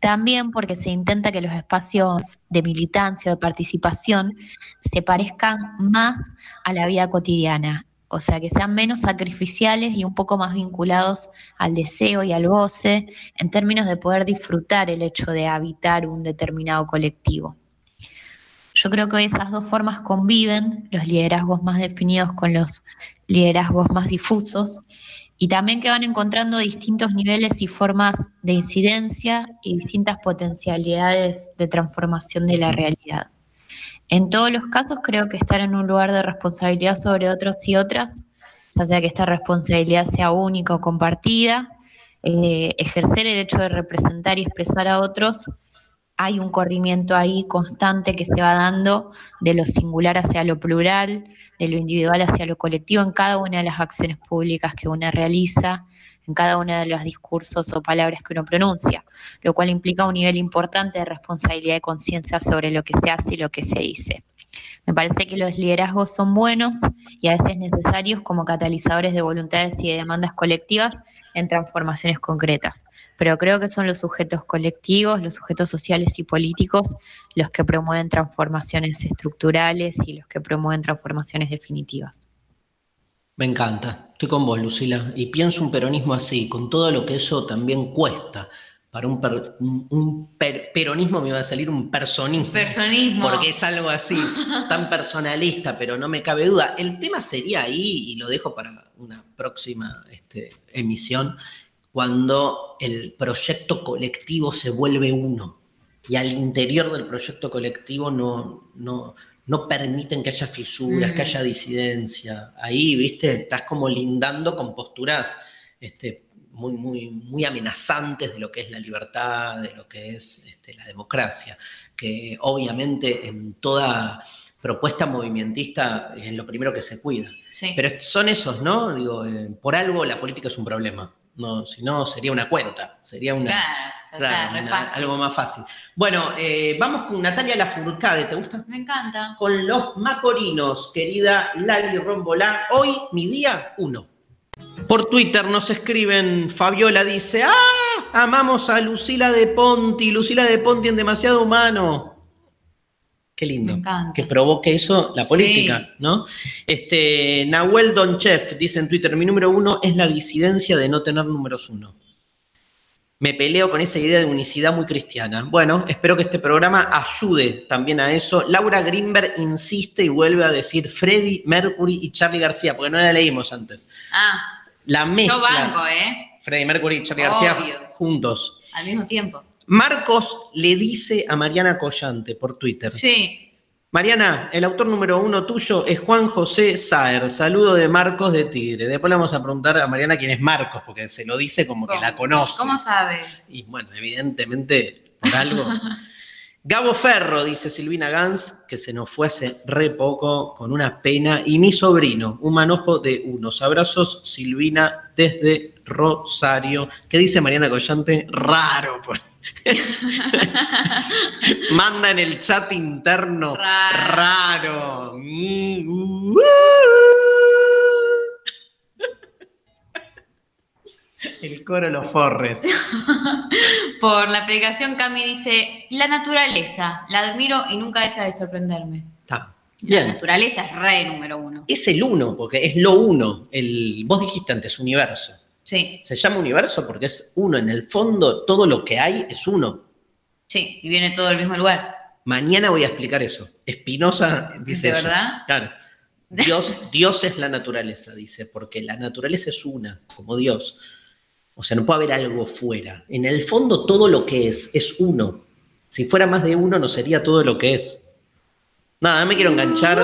También porque se intenta que los espacios de militancia o de participación se parezcan más a la vida cotidiana, o sea, que sean menos sacrificiales y un poco más vinculados al deseo y al goce en términos de poder disfrutar el hecho de habitar un determinado colectivo. Yo creo que esas dos formas conviven, los liderazgos más definidos con los liderazgos más difusos, y también que van encontrando distintos niveles y formas de incidencia y distintas potencialidades de transformación de la realidad. En todos los casos creo que estar en un lugar de responsabilidad sobre otros y otras, ya sea que esta responsabilidad sea única o compartida, eh, ejercer el hecho de representar y expresar a otros, hay un corrimiento ahí constante que se va dando de lo singular hacia lo plural, de lo individual hacia lo colectivo en cada una de las acciones públicas que uno realiza, en cada uno de los discursos o palabras que uno pronuncia, lo cual implica un nivel importante de responsabilidad y conciencia sobre lo que se hace y lo que se dice. Me parece que los liderazgos son buenos y a veces necesarios como catalizadores de voluntades y de demandas colectivas en transformaciones concretas. Pero creo que son los sujetos colectivos, los sujetos sociales y políticos los que promueven transformaciones estructurales y los que promueven transformaciones definitivas. Me encanta, estoy con vos, Lucila, y pienso un peronismo así, con todo lo que eso también cuesta. Para un, per- un- un per- peronismo me va a salir un personismo. Personismo. Porque es algo así, tan personalista, pero no me cabe duda. El tema sería ahí, y lo dejo para una próxima este, emisión, cuando el proyecto colectivo se vuelve uno. y al interior del proyecto colectivo no, no, no permiten que haya fisuras, que haya disidencia. Ahí, viste, estás como lindando con posturas este, muy, muy, muy amenazantes de lo que es la libertad, de lo que es este, la democracia, que obviamente en toda propuesta movimentista es lo primero que se cuida. Sí. Pero son esos, ¿no? Digo, eh, por algo la política es un problema. No, si no, sería una cuenta, sería una, claro, claro, una- algo más fácil. Bueno, eh, vamos con Natalia Lafourcade, ¿te gusta? Me encanta. Con los Macorinos, querida Lali Rombolá. Hoy, mi día uno. Por Twitter nos escriben, Fabiola dice, ¡ah! Amamos a Lucila de Ponti, Lucila de Ponti en demasiado humano. Qué lindo. Me encanta. Que provoque eso la política, Sí. ¿no? Este, Nahuel Donchef dice en Twitter, mi número uno es la disidencia de no tener números uno. Me peleo con esa idea de unicidad muy cristiana. Bueno, espero que este programa ayude también a eso. Laura Greenberg insiste y vuelve a decir Freddie Mercury y Charlie García, porque no la leímos antes. Ah, La mezcla. yo banco, ¿eh? Freddie Mercury y Charlie García juntos. Al mismo tiempo. Marcos le dice a Mariana Collante por Twitter. Sí. Mariana, el autor número uno tuyo es Juan José Saer. Saludo de Marcos de Tigre. Después le vamos a preguntar a Mariana quién es Marcos, porque se lo dice como que la conoce. ¿Cómo sabe? Y bueno, evidentemente, por algo. Gabo Ferro, dice Silvina Gans, que se nos fue hace re poco con una pena. Y mi sobrino, un manojo de unos abrazos, Silvina, desde Rosario. ¿Qué dice Mariana Collante? Raro. por- Manda en el chat interno. Raro. Raro. Mm, uh, uh. El coro Los Forres. Por la aplicación Cami dice, la naturaleza, la admiro y nunca deja de sorprenderme. Está. La Bien. naturaleza es re número uno. Es el uno, porque es lo uno. El, vos dijiste antes, universo. Sí, Se llama universo porque es uno. En el fondo, todo lo que hay es uno. sí, y viene todo del mismo lugar. Mañana voy a explicar eso. Espinosa dice. ¿De eso. verdad? Claro. Dios, Dios es la naturaleza, dice, porque la naturaleza es una, como Dios. O sea, no puede haber algo fuera. En el fondo, todo lo que es, es uno. Si fuera más de uno, no sería todo lo que es. Nada, me quiero enganchar.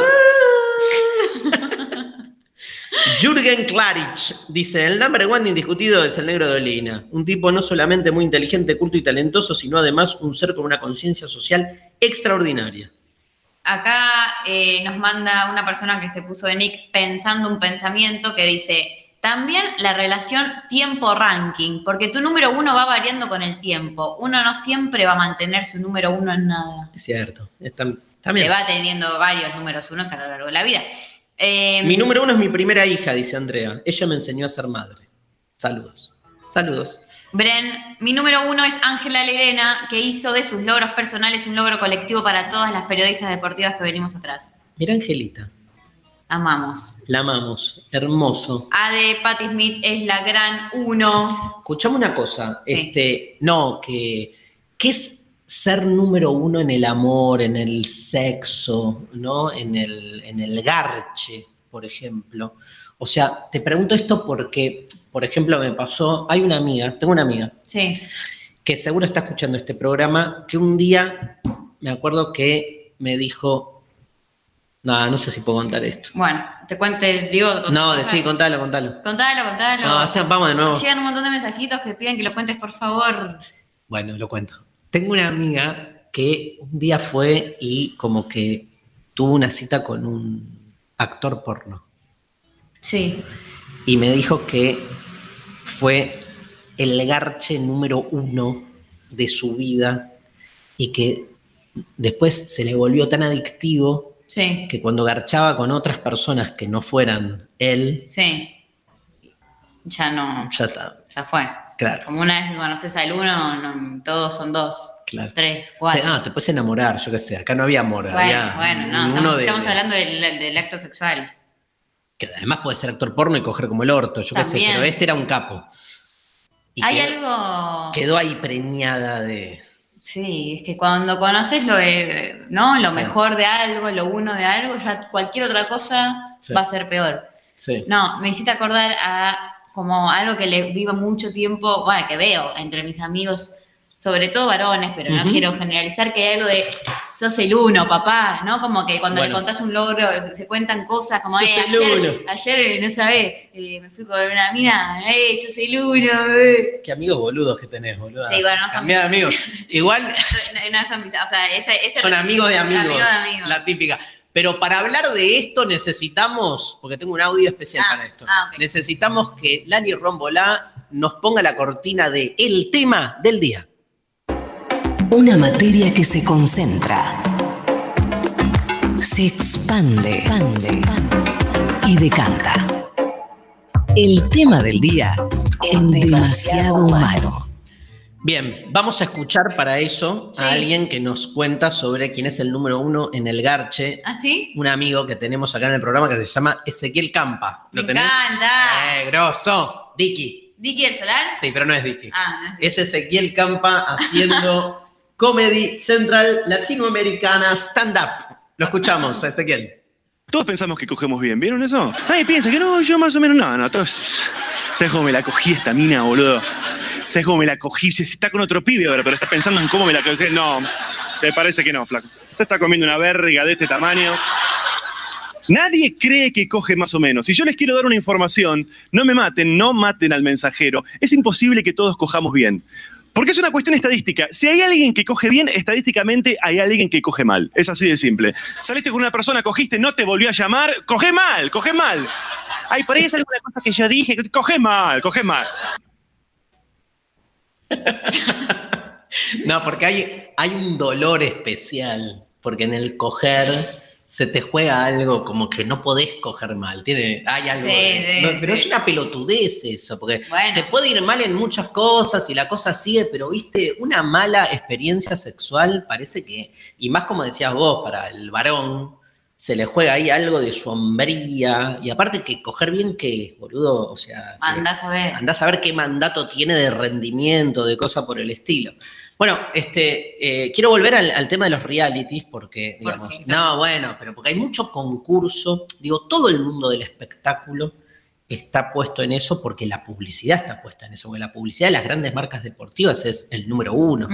Jürgen Klarich dice, el number one indiscutido es el negro de Olina. Un tipo no solamente muy inteligente, culto y talentoso, sino además un ser con una conciencia social extraordinaria. Acá eh, nos manda una persona que se puso de nick pensando un pensamiento que dice, también la relación tiempo-ranking, porque tu número uno va variando con el tiempo. Uno no siempre va a mantener su número uno en nada. Es cierto. es tam- también. Se va teniendo varios números unos a lo largo de la vida. Eh, Mi número uno es mi primera hija, dice Andrea. Ella me enseñó a ser madre. Saludos. Saludos. Bren, mi número uno es Ángela Lerena, que hizo de sus logros personales un logro colectivo para todas las periodistas deportivas que venimos atrás. Mira, Angelita. Amamos. La amamos. Hermoso. Ade Patti Smith es la gran uno. Escuchame una cosa. Sí. Este, no, que. ¿Qué es ser número uno en el amor, en el sexo, ¿no? En el, en el garche, por ejemplo. O sea, te pregunto esto porque, por ejemplo, me pasó. Hay una amiga, tengo una amiga, Sí. que seguro está escuchando este programa, que un día me acuerdo que me dijo, nada, no sé si puedo contar esto. Bueno, te cuento, digo. No, decí, contalo, contalo. Contalo, contalo. No, o sea, vamos de nuevo. Llegan un montón de mensajitos que piden que lo cuentes, por favor. Bueno, lo cuento. Tengo una amiga que un día fue y como que tuvo una cita con un actor porno. Sí. Y me dijo que fue el garche número uno de su vida y que después se le volvió tan adictivo Sí. que cuando garchaba con otras personas que no fueran él, Sí. Ya no. ya está. Ya fue. Claro, Como una vez conoces al uno, no, todos son dos, claro. tres, Te- cuatro. ah, te puedes enamorar, yo qué sé. Acá no había amor. bueno, había bueno, no. Estamos, de- estamos hablando del, del acto sexual. que además puede ser actor porno y coger como el orto, yo qué sé, pero este era un capo. Y Hay quedó, algo. quedó ahí preñada de. Sí, es que cuando conoces lo, eh, ¿no? lo Sí. mejor de algo, lo uno de algo, ya cualquier otra cosa Sí. va a ser peor. Sí. No, me hiciste acordar a como algo que le vivo mucho tiempo, bueno, que veo entre mis amigos sobre todo varones, pero no quiero generalizar, que hay algo de sos el uno, papá, ¿no? Como que cuando Bueno. le contás un logro se cuentan cosas como, Sos eh, el ayer, uno. ayer, no sabés, eh, me fui con una mina, eh, sos el uno, eh. Qué amigos boludos que tenés, boludo. Sí, bueno, no son- amigos. Igual No, no es amistad, o sea, ese, ese son amigos de amigos. Amigo de amigos. La típica. Pero para hablar de esto necesitamos, porque tengo un audio especial Ah, para esto, ah, necesitamos que Lali Rombolá nos ponga la cortina de el tema del día. Una materia que se concentra, se expande, y decanta. El tema del día en demasiado humano. Bien, vamos a escuchar para eso Sí. a alguien que nos cuenta sobre quién es el número uno en el Garche. ¿Ah, sí? Un amigo que tenemos acá en el programa que se llama Ezequiel Campa. ¿Lo Me tenés? encanta. Eh, grosso. Dicky. ¿Dicky el Solar? Sí, pero no es Dicky. Ah, Es Ezequiel Campa haciendo Comedy Central Latinoamericana Stand Up. Lo escuchamos, a Ezequiel. Todos pensamos que cogemos bien, ¿vieron eso? Nadie piensa que no, yo más o menos no, no, todos. ¿Sabes cómo me la cogí esta mina, boludo? ¿Sabes cómo me la cogí? Se está con otro pibe ahora, pero está pensando en cómo me la cogí. No, me parece que no, flaco. Se está comiendo una verga de este tamaño. Nadie cree que coge más o menos. Si yo les quiero dar una información, no me maten, no maten al mensajero. Es imposible que todos cojamos bien. Porque es una cuestión estadística. Si hay alguien que coge bien, estadísticamente hay alguien que coge mal. Es así de simple. Saliste con una persona, cogiste, no te volvió a llamar, coge mal, coge mal. Ay, por ahí es alguna cosa que yo dije, coge mal, coge mal. No, porque hay, hay un dolor especial, porque en el coger se te juega algo como que no podés coger mal. Tiene, hay algo. Sí, de- sí, no, pero sí. es una pelotudez eso, porque Bueno. te puede ir mal en muchas cosas y la cosa sigue, pero viste, una mala experiencia sexual parece que, y más como decías vos, para el varón, se le juega ahí algo de su hombría, y aparte que coger bien que, boludo, o sea... Andás a ver. Andás a ver qué mandato tiene de rendimiento, de cosa por el estilo. Bueno, este, eh, quiero volver al, al tema de los realities porque, ¿Por digamos, qué? no, bueno, pero porque hay mucho concurso, digo, todo el mundo del espectáculo está puesto en eso porque la publicidad está puesta en eso, porque la publicidad de las grandes marcas deportivas es el número uno.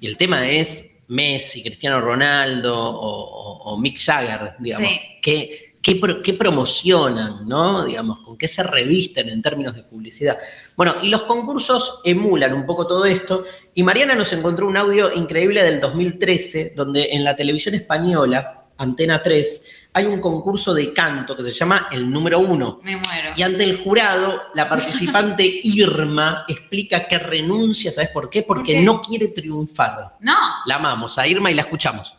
Y el tema es Messi, Cristiano Ronaldo o, o- o Mick Jagger, digamos, Sí. ¿qué, qué promocionan, ¿no? Digamos, con qué se revisten en términos de publicidad. Bueno, y los concursos emulan un poco todo esto. Y Mariana nos encontró un audio increíble del 2013, donde en la televisión española, Antena 3, hay un concurso de canto que se llama El Número Uno. Me muero. Y ante el jurado, la participante Irma explica que renuncia, ¿sabes por qué? Porque qué? no quiere triunfar. No. La amamos a Irma y la escuchamos.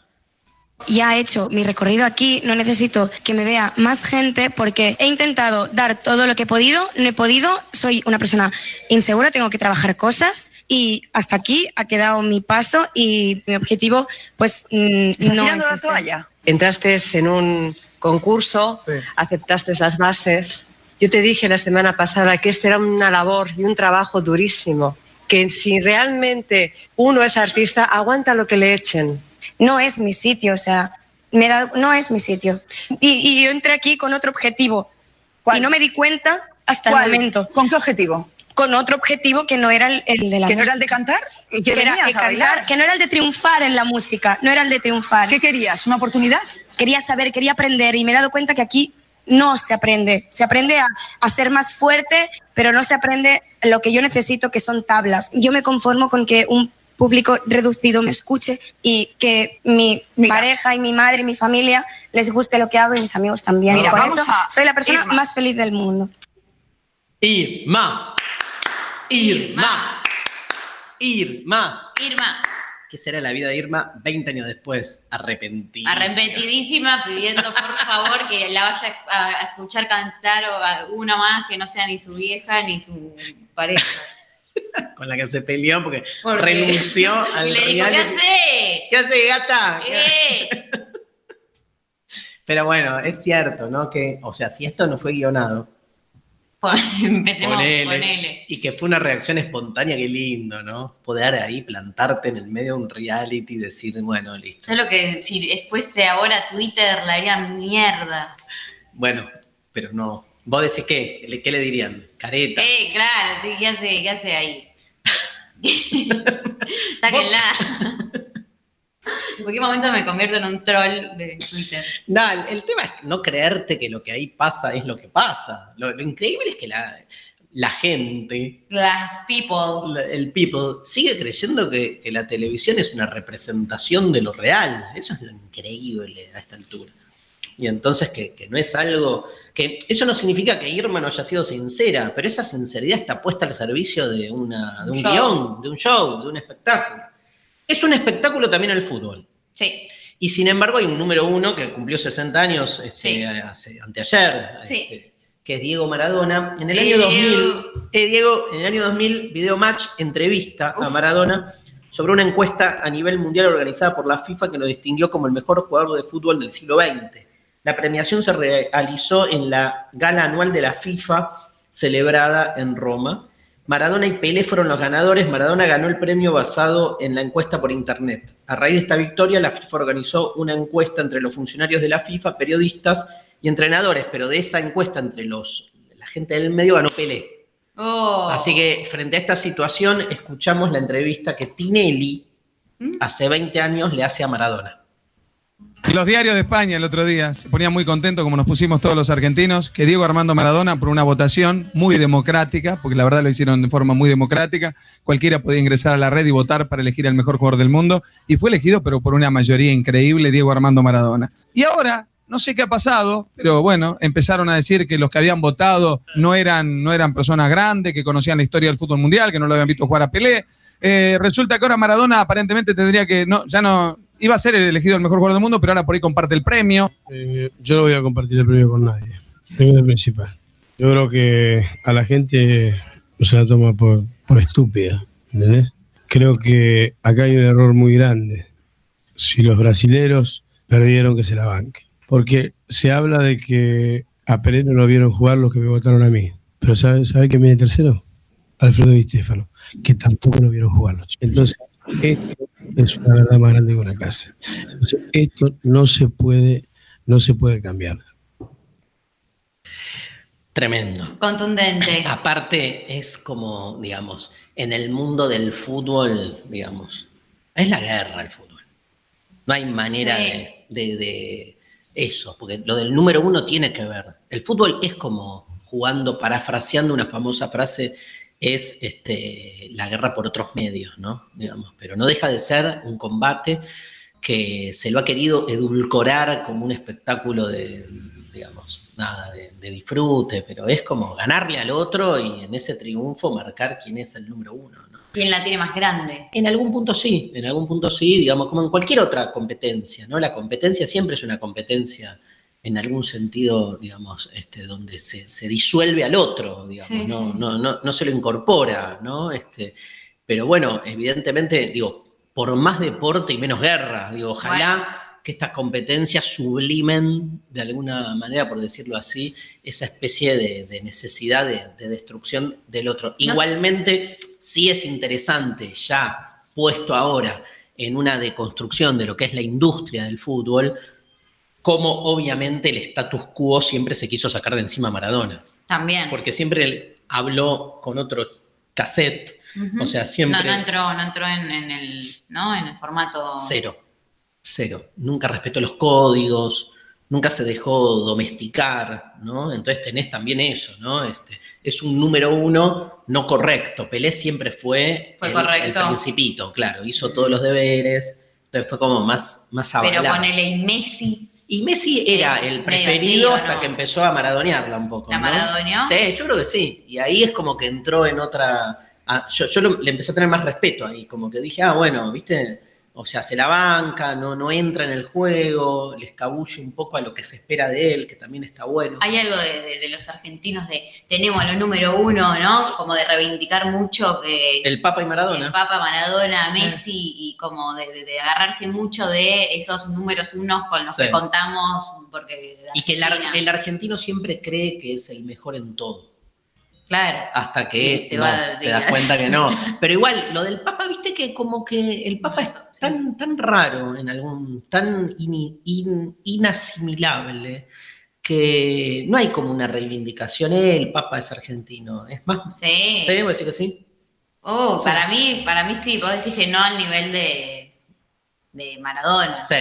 ya he hecho mi recorrido aquí, no necesito que me vea más gente porque he intentado dar todo lo que he podido, no he podido, soy una persona insegura, tengo que trabajar cosas y hasta aquí ha quedado mi paso y mi objetivo pues mm, ¿Estás no tirando es la este. toalla? Entraste en un concurso, aceptaste las bases. Yo te dije la semana pasada que este era una labor y un trabajo durísimo, que si realmente uno es artista, aguanta lo que le echen. No es mi sitio, o sea, me he dado- no es mi sitio. Y, y yo entré aquí con otro objetivo y no me di cuenta hasta ¿Cuál? el momento. ¿Con qué objetivo? Con otro objetivo que no era el, el de la ¿Que no era el de cantar? ¿Y que era venías el a bailar? cantar, que no era el de triunfar en la música, no era el de triunfar. ¿Qué querías? ¿Una oportunidad? Quería saber, quería aprender y me he dado cuenta que aquí no se aprende. Se aprende a, a ser más fuerte, pero no se aprende lo que yo necesito, que son tablas. Yo me conformo con que un público reducido me escuche y que mi pareja y mi madre y mi familia les guste lo que hago y mis amigos también. Mira, y por eso soy la persona Irma. más feliz del mundo. Irma. Irma. Irma. Irma, ¿Qué será la vida de Irma 20 años después? Arrepentida. arrepentidísima, pidiendo por favor que la vaya a, escuchar cantar o a una más que no sea ni su vieja ni su pareja. Con la que se peleó porque Porque- renunció al y le dijo, ¿qué hace? ¿Qué hace, gata? ¿Qué? Pero bueno, es cierto, ¿no? Que, o sea, si esto no fue guionado, Empecemos con ponele, él. y que fue una reacción espontánea, qué lindo, ¿no? Poder ahí plantarte en el medio de un reality y decir, bueno, listo. Yo lo que si fuese ahora Twitter la haría mierda. Bueno, pero no. ¿Vos decís qué? ¿Le- ¿Qué le dirían? Careta. Eh, claro, sí, ¿qué hace, qué hace ahí? Sáquenla. en cualquier momento me convierto en un troll de Twitter. No, el, el tema es no creerte que lo que ahí pasa es lo que pasa. Lo, lo increíble es que la, la gente, Las people. la- el people, sigue creyendo que, que la televisión es una representación de lo real. Eso es lo increíble a esta altura. Y entonces que, que no es algo, que eso no significa que Irma no haya sido sincera, pero esa sinceridad está puesta al servicio de, una, de un show. guion, de un show, de un espectáculo. Es un espectáculo también el fútbol. Sí. Y sin embargo hay un número uno que cumplió 60 años este, Sí. hace- anteayer, Sí. este, que es Diego Maradona. En el Eh, año 2000, Diego. eh, Diego, en el año 2000, Video Match entrevista a. Maradona sobre una encuesta a nivel mundial organizada por la FIFA que lo distinguió como el mejor jugador de fútbol del siglo XX. La premiación se realizó en la gala anual de la FIFA celebrada en Roma. Maradona y Pelé fueron los ganadores. Maradona ganó el premio basado en la encuesta por internet. A raíz de esta victoria, la FIFA organizó una encuesta entre los funcionarios de la FIFA, periodistas y entrenadores, pero de esa encuesta entre los, la gente del medio ganó Pelé. Oh. Así que frente a esta situación, escuchamos la entrevista que Tinelli ¿Mm? hace 20 años le hace a Maradona. Los diarios de España el otro día se ponían muy contentos, como nos pusimos todos los argentinos, que Diego Armando Maradona, por una votación muy democrática, porque la verdad lo hicieron de forma muy democrática, cualquiera podía ingresar a la red y votar para elegir al mejor jugador del mundo, y fue elegido, pero por una mayoría increíble, Diego Armando Maradona. Y ahora, no sé qué ha pasado, pero bueno, empezaron a decir que los que habían votado no eran, no eran personas grandes, que conocían la historia del fútbol mundial, que no lo habían visto jugar a Pelé. Eh, resulta que ahora Maradona aparentemente tendría que, no, ya no, iba a ser el elegido el mejor jugador del mundo, pero ahora por ahí comparte el premio. Eh, yo no voy a compartir el premio con nadie. Tengo el principal. Yo creo que a la gente se la toma por, por estúpida. ¿Entendés? Creo que acá hay un error muy grande. Si los brasileros perdieron, que se la banquen. Porque se habla de que a Pelé no vieron jugar los que me votaron a mí. Pero ¿sabe, sabe quién viene tercero? Alfredo Di Stefano, que tampoco lo vieron jugar. Entonces, esto es una verdad más grande que una casa. Entonces, esto no se puede, no se puede cambiar. Tremendo. Contundente. Aparte, es como, digamos, en el mundo del fútbol, digamos, es la guerra el fútbol. No hay manera Sí. de, de- de eso, porque lo del número uno tiene que ver. El fútbol es como jugando, parafraseando una famosa frase, es este, la guerra por otros medios, ¿no? Digamos, pero no deja de ser un combate que se lo ha querido edulcorar como un espectáculo de, digamos, nada, de, de disfrute, pero es como ganarle al otro y en ese triunfo marcar quién es el número uno, ¿no? ¿Quién la tiene más grande? En algún punto sí, en algún punto sí, digamos, como en cualquier otra competencia, ¿no? La competencia siempre es una competencia en algún sentido, digamos, este, donde se, se disuelve al otro, digamos, Sí, no, sí. No, no, no se lo incorpora, ¿no? Este, pero bueno, evidentemente, digo, por más deporte y menos guerra, digo, ojalá que estas competencias sublimen, de alguna manera, por decirlo así, esa especie de, de necesidad de, de destrucción del otro. Igualmente, sí es interesante, ya puesto ahora en una deconstrucción de lo que es la industria del fútbol, como obviamente el status quo siempre se quiso sacar de encima a Maradona. También. Porque siempre él habló con otro cassette, o sea, siempre... No, no entró, no entró en, en el, ¿no? en el formato. Cero. Cero. Nunca respetó los códigos, nunca se dejó domesticar, ¿no? Entonces tenés también eso, ¿no? Este, es un número uno no correcto. Pelé siempre fue, Fue el, correcto. el principito, claro. Hizo todos los deberes. Entonces fue como más, más Pero avalado. ponele y Messi. Y Messi era Eh, el preferido así, ¿o hasta no? que empezó a maradonearla un poco. ¿La ¿no? maradoneó? Sí, yo creo que sí. Y ahí es como que entró en otra. ah, yo yo lo- le empecé a tener más respeto ahí, como que dije, ah, bueno, viste, o sea, se la banca, no, no entra en el juego, le escabulle un poco a lo que se espera de él, que también está bueno. Hay algo de, de- de los argentinos de tenemos a lo número uno, ¿no? Como de reivindicar mucho que El Papa y Maradona. el Papa, Maradona, Messi y como de, de- agarrarse mucho de esos números unos con los Sí. que contamos porque Y que el argentino siempre cree que es el mejor en todo. Claro. Hasta que Sí, se no, va te das cuenta que no. Pero igual, lo del Papa, viste que como que el Papa es tan, tan raro en algún, tan in- inasimilable, que no hay como una reivindicación, "Eh, el Papa es argentino. Es más, Sí. ¿sí? ¿Vos decís que sí? Oh, para mí, para mí sí, vos decís que no al nivel de, de Maradona. Sí.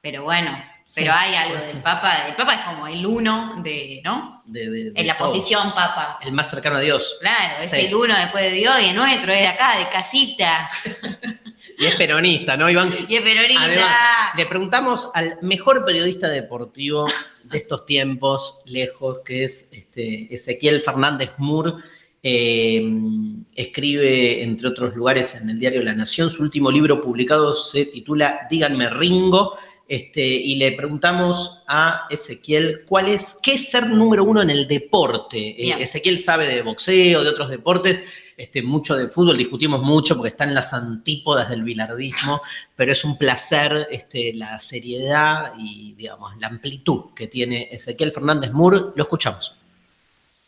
Pero bueno, Sí, pero hay algo del. Papa, el Papa es como el uno de, ¿no? De- de- de En la posición Papa. El más cercano a Dios. Claro, es Sí. el uno después de Dios y el nuestro es de acá, de casita. Y es peronista, ¿no, Iván? Y es peronista. Además, le preguntamos al mejor periodista deportivo de estos tiempos, lejos, que es este, Ezequiel Fernández Moore. Eh, escribe, entre otros lugares, en el diario La Nación. Su último libro publicado se titula Díganme Ringo. Este, y le preguntamos a Ezequiel cuál es, qué es ser número uno en el deporte. Eh, Bien. Ezequiel sabe de boxeo, de otros deportes, este, mucho de fútbol, discutimos mucho porque están las antípodas del bilardismo, pero es un placer este, la seriedad y digamos, la amplitud que tiene Ezequiel Fernández Moore. Lo escuchamos.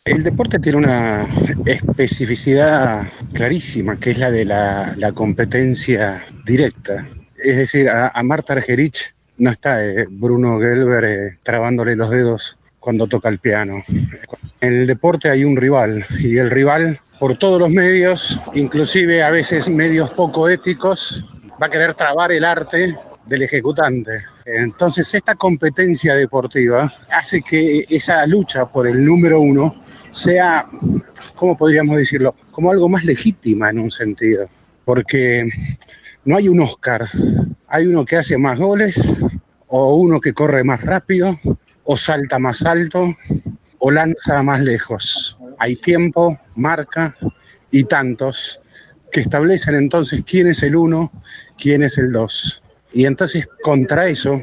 El deporte tiene una especificidad clarísima, que es la de la, la competencia directa. Es decir, a, a Marta Argerich no está eh, Bruno Gelber eh, trabándole los dedos cuando toca el piano. En el deporte hay un rival y el rival, por todos los medios, inclusive a veces medios poco éticos, va a querer trabar el arte del ejecutante. Entonces esta competencia deportiva hace que esa lucha por el número uno sea, ¿cómo podríamos decirlo? Como algo más legítima en un sentido. Porque no hay un Oscar, hay uno que hace más goles, o uno que corre más rápido, o salta más alto, o lanza más lejos. Hay tiempo, marca y tantos que establecen entonces quién es el uno, quién es el dos. Y entonces contra eso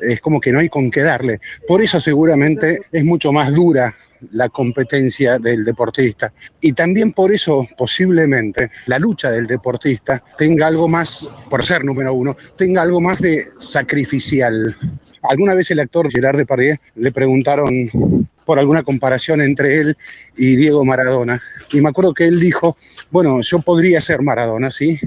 es como que no hay con qué darle. Por eso seguramente es mucho más dura la competencia del deportista. Y también por eso posiblemente la lucha del deportista tenga algo más, por ser número uno, tenga algo más de sacrificial. Alguna vez el actor Gerard Depardieu le preguntaron por alguna comparación entre él y Diego Maradona. Y me acuerdo que él dijo, bueno, yo podría ser Maradona, sí,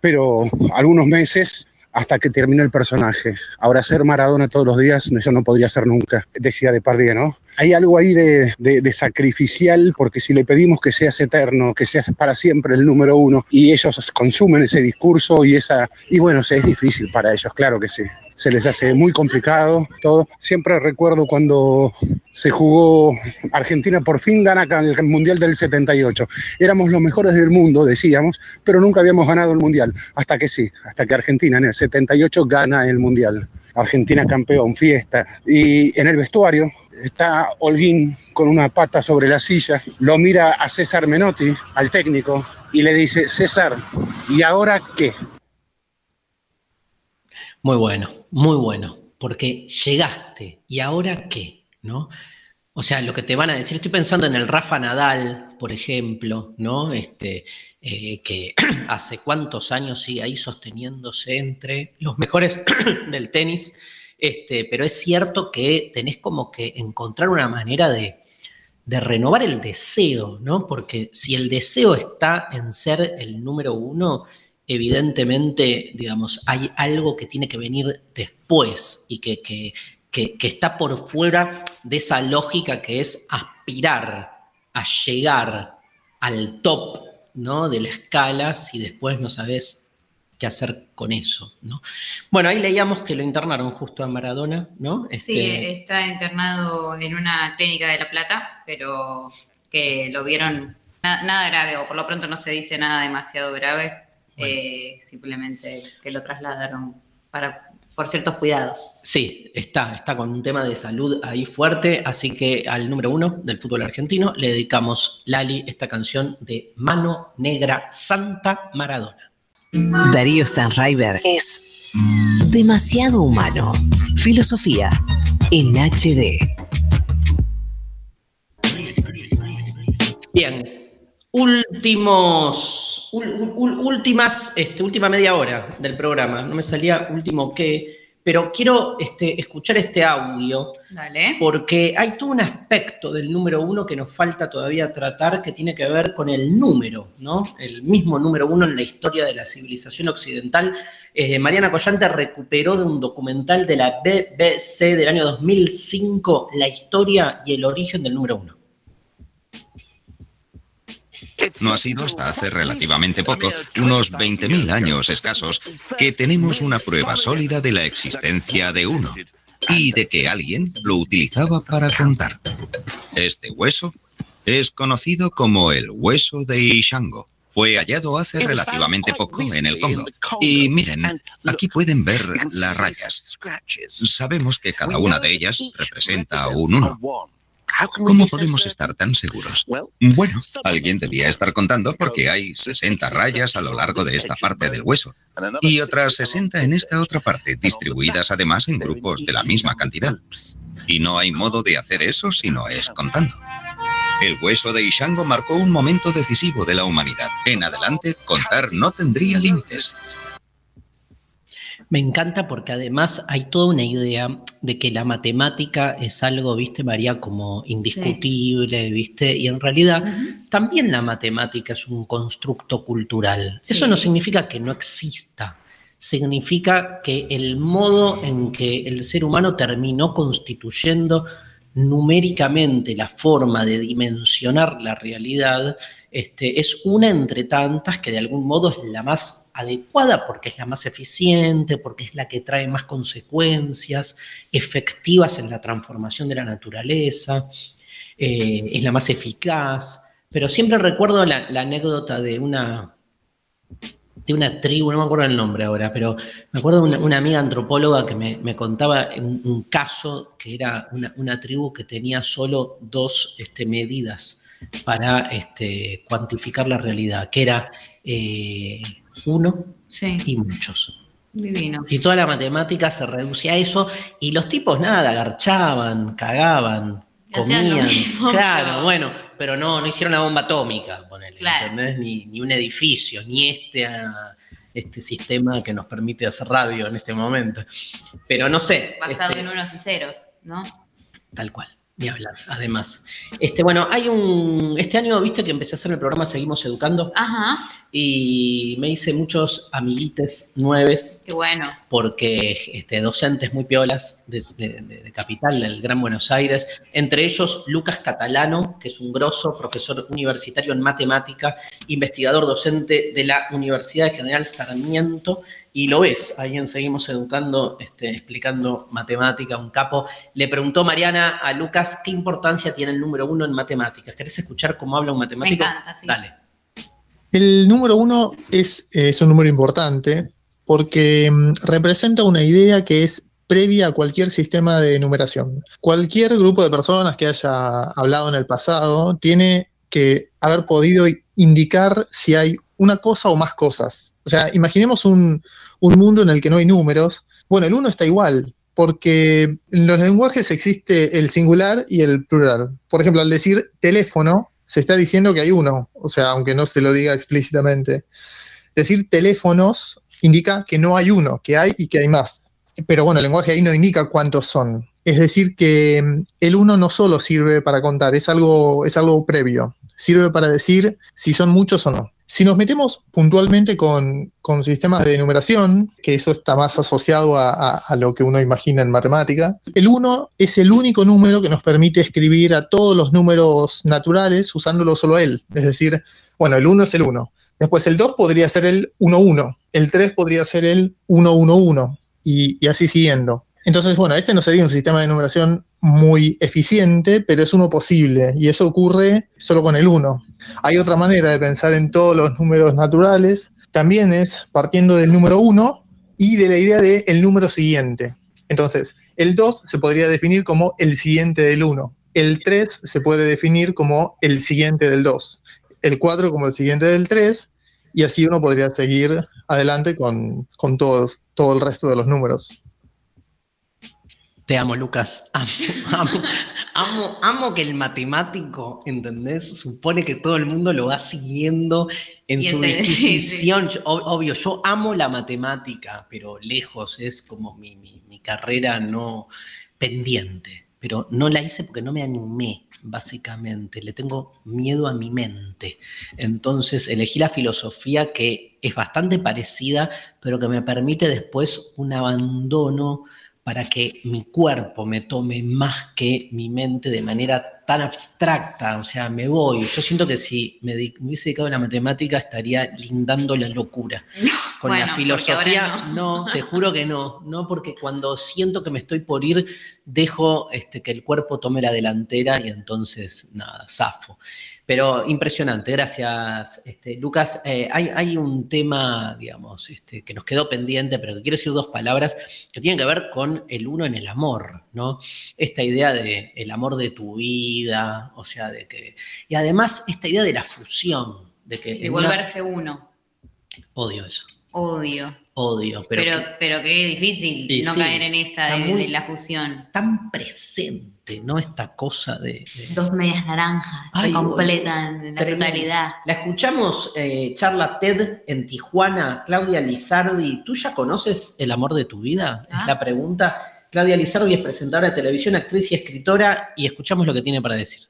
pero algunos meses hasta que termine el personaje. Ahora ser Maradona todos los días, eso no podría ser nunca, decía Depardieu, ¿no? Hay algo ahí de, de- sacrificial, porque si le pedimos que seas eterno, que seas para siempre el número uno, y ellos consumen ese discurso y esa... Y bueno, es difícil para ellos, claro que sí. Se les hace muy complicado todo. Siempre recuerdo cuando se jugó Argentina, por fin gana el Mundial del 78. Éramos los mejores del mundo, decíamos, pero nunca habíamos ganado el Mundial. Hasta que sí, hasta que Argentina en el 78 gana el Mundial. Argentina campeón, fiesta. Y en el vestuario está Holguín con una pata sobre la silla, lo mira a César Menotti, al técnico, y le dice, César, ¿y ahora qué? Muy bueno, muy bueno, porque llegaste y ahora qué, ¿no? O sea, lo que te van a decir, estoy pensando en el Rafa Nadal, por ejemplo, ¿no? Este, eh, que hace cuántos años sigue ahí sosteniéndose entre los mejores del tenis, este, pero es cierto que tenés como que encontrar una manera de, de renovar el deseo, ¿no? Porque si el deseo está en ser el número uno, evidentemente, digamos, hay algo que tiene que venir después y que, que- que- que está por fuera de esa lógica que es aspirar a llegar al top, ¿no? De la escala si después no sabes qué hacer con eso, ¿no? Bueno, ahí leíamos que lo internaron justo a Maradona, ¿no? Sí, Este, está internado en una clínica de La Plata, pero que lo vieron na- nada grave, o por lo pronto no se dice nada demasiado grave, eh, simplemente que lo trasladaron para, por ciertos cuidados. Sí, está, está con un tema de salud ahí fuerte, así que al número uno del fútbol argentino le dedicamos, Lali, esta canción de Mano Negra Santa Maradona. Darío Stanraiver es demasiado humano. Filosofía en HD. Bien, últimos, ul- ul- últimas, este, última media hora del programa, no me salía último qué, pero quiero este, escuchar este audio. Dale. porque hay todo un aspecto del número uno que nos falta todavía tratar que tiene que ver con el número, ¿no? El mismo número uno en la historia de la civilización occidental. Eh, Mariana Collante recuperó de un documental de la BBC del año 2005 la historia y el origen del número uno. No ha sido hasta hace relativamente poco, unos 20.000 años escasos, que tenemos una prueba sólida de la existencia de uno y de que alguien lo utilizaba para contar. Este hueso es conocido como el hueso de Ishango. Fue hallado hace relativamente poco en el Congo. Y miren, aquí pueden ver las rayas. Sabemos que cada una de ellas representa un uno. ¿Cómo podemos estar tan seguros? Bueno, alguien debía estar contando porque hay 60 rayas a lo largo de esta parte del hueso y otras 60 en esta otra parte, distribuidas además en grupos de la misma cantidad. Y no hay modo de hacer eso si no es contando. El hueso de Ishango marcó un momento decisivo de la humanidad. En adelante, contar no tendría límites. Me encanta porque además hay toda una idea de que la matemática es algo, viste, María, como indiscutible, viste, y en realidad también la matemática es un constructo cultural. Eso no significa que no exista, significa que el modo en que el ser humano terminó constituyendo numéricamente la forma de dimensionar la realidad este, es una entre tantas que de algún modo es la más adecuada porque es la más eficiente, porque es la que trae más consecuencias efectivas en la transformación de la naturaleza, eh, es la más eficaz. Pero siempre recuerdo la, la anécdota de una, de una tribu, no me acuerdo el nombre ahora, pero me acuerdo de una, amiga antropóloga que me, contaba un, un, caso que era una, tribu que tenía solo dos este, medidas para este, cuantificar la realidad, que era eh, uno y muchos. Divino. Y toda la matemática se reducía a eso, y los tipos nada, agarchaban, cagaban, comían. claro, bueno, pero no, no hicieron una bomba atómica, ponele, ¿entendés? Ni, un edificio, ni este, ah, este sistema que nos permite hacer radio en este momento. Pero no sé. Basado este en unos y ceros, ¿no? Tal cual. Ni hablar, además. Este, bueno, hay un. Este año, viste que empecé a hacer el programa Seguimos Educando. Ajá. Y me hice muchos amiguites nueves. Qué bueno. Porque este, docentes muy piolas de, de, Capital, del Gran Buenos Aires. Entre ellos, Lucas Catalano, que es un grosso profesor universitario en matemática, investigador docente de la Universidad General Sarmiento y lo ves, ahí en Seguimos Educando, este, explicando matemática, un capo. Le preguntó Mariana a Lucas qué importancia tiene el número uno en matemáticas. ¿Querés escuchar cómo habla un matemático? Me encanta, sí. Dale. El número uno es, es un número importante porque mm, representa una idea que es previa a cualquier sistema de numeración. Cualquier grupo de personas que haya hablado en el pasado tiene que haber podido indicar si hay una cosa o más cosas. O sea, imaginemos un, un mundo en el que no hay números. Bueno, el uno está igual, porque en los lenguajes existe el singular y el plural. Por ejemplo, al decir teléfono, se está diciendo que hay uno, o sea, aunque no se lo diga explícitamente. Decir teléfonos indica que no hay uno, que hay y que hay más. Pero bueno, el lenguaje ahí no indica cuántos son. Es decir, que mm, el uno no solo sirve para contar, es algo, es algo previo. Sirve para decir si son muchos o no. Si nos metemos puntualmente con, sistemas de numeración, que eso está más asociado a, lo que uno imagina en matemática, el 1 es el único número que nos permite escribir a todos los números naturales usándolo solo él. Es decir, bueno, el 1 es el 1. Después el 2 podría ser el 1-1, el 3 podría ser el 1-1-1 y, y así siguiendo. Entonces, bueno, este no sería un sistema de numeración muy eficiente, pero es uno posible y eso ocurre solo con el 1. Hay otra manera de pensar en todos los números naturales, también es partiendo del número 1 y de la idea del el número siguiente. Entonces, el 2 se podría definir como el siguiente del 1, el 3 se puede definir como el siguiente del 2, el 4 como el siguiente del 3, y así uno podría seguir adelante con, con todo el resto de los números. Te amo, Lucas. Amo, amo, amo, que el matemático, ¿entendés? Supone que todo el mundo lo va siguiendo en su disquisición. Obvio, yo amo la matemática, pero lejos es como mi, mi carrera no pendiente. Pero no la hice porque no me animé, básicamente. Le tengo miedo a mi mente. Entonces elegí la filosofía que es bastante parecida, pero que me permite después un abandono para que mi cuerpo me tome más que mi mente de manera tan abstracta, o sea, me voy. Yo siento que si me, me hubiese dedicado a la matemática estaría lindando la locura. Con Bueno, la filosofía, ahora no. te juro que no, no, porque cuando siento que me estoy por ir, dejo este, que el cuerpo tome la delantera y entonces, nada, zafo. Pero impresionante, gracias, este, Lucas. Eh, hay, hay un tema, digamos, este, que nos quedó pendiente, pero que quiero decir dos palabras que tienen que ver con el uno en el amor, ¿no? Esta idea de el amor de tu vida, o sea, de que. Y además, esta idea de la fusión, de que. De una- volverse uno. Odio eso. Odio. Odio, pero, Pero, que- pero, qué difícil no sí, caer en esa está de, muy- de la fusión. tan presente, ¿no? Esta cosa de. de- Dos medias naranjas Ay, se completan la tremendo. totalidad. La escuchamos, eh, charla TED en Tijuana, Claudia Lizardi. ¿Tú ya conoces el amor de tu vida? Ah. Es la pregunta. Claudia Lizardi es presentadora de televisión, actriz y escritora, y escuchamos lo que tiene para decir.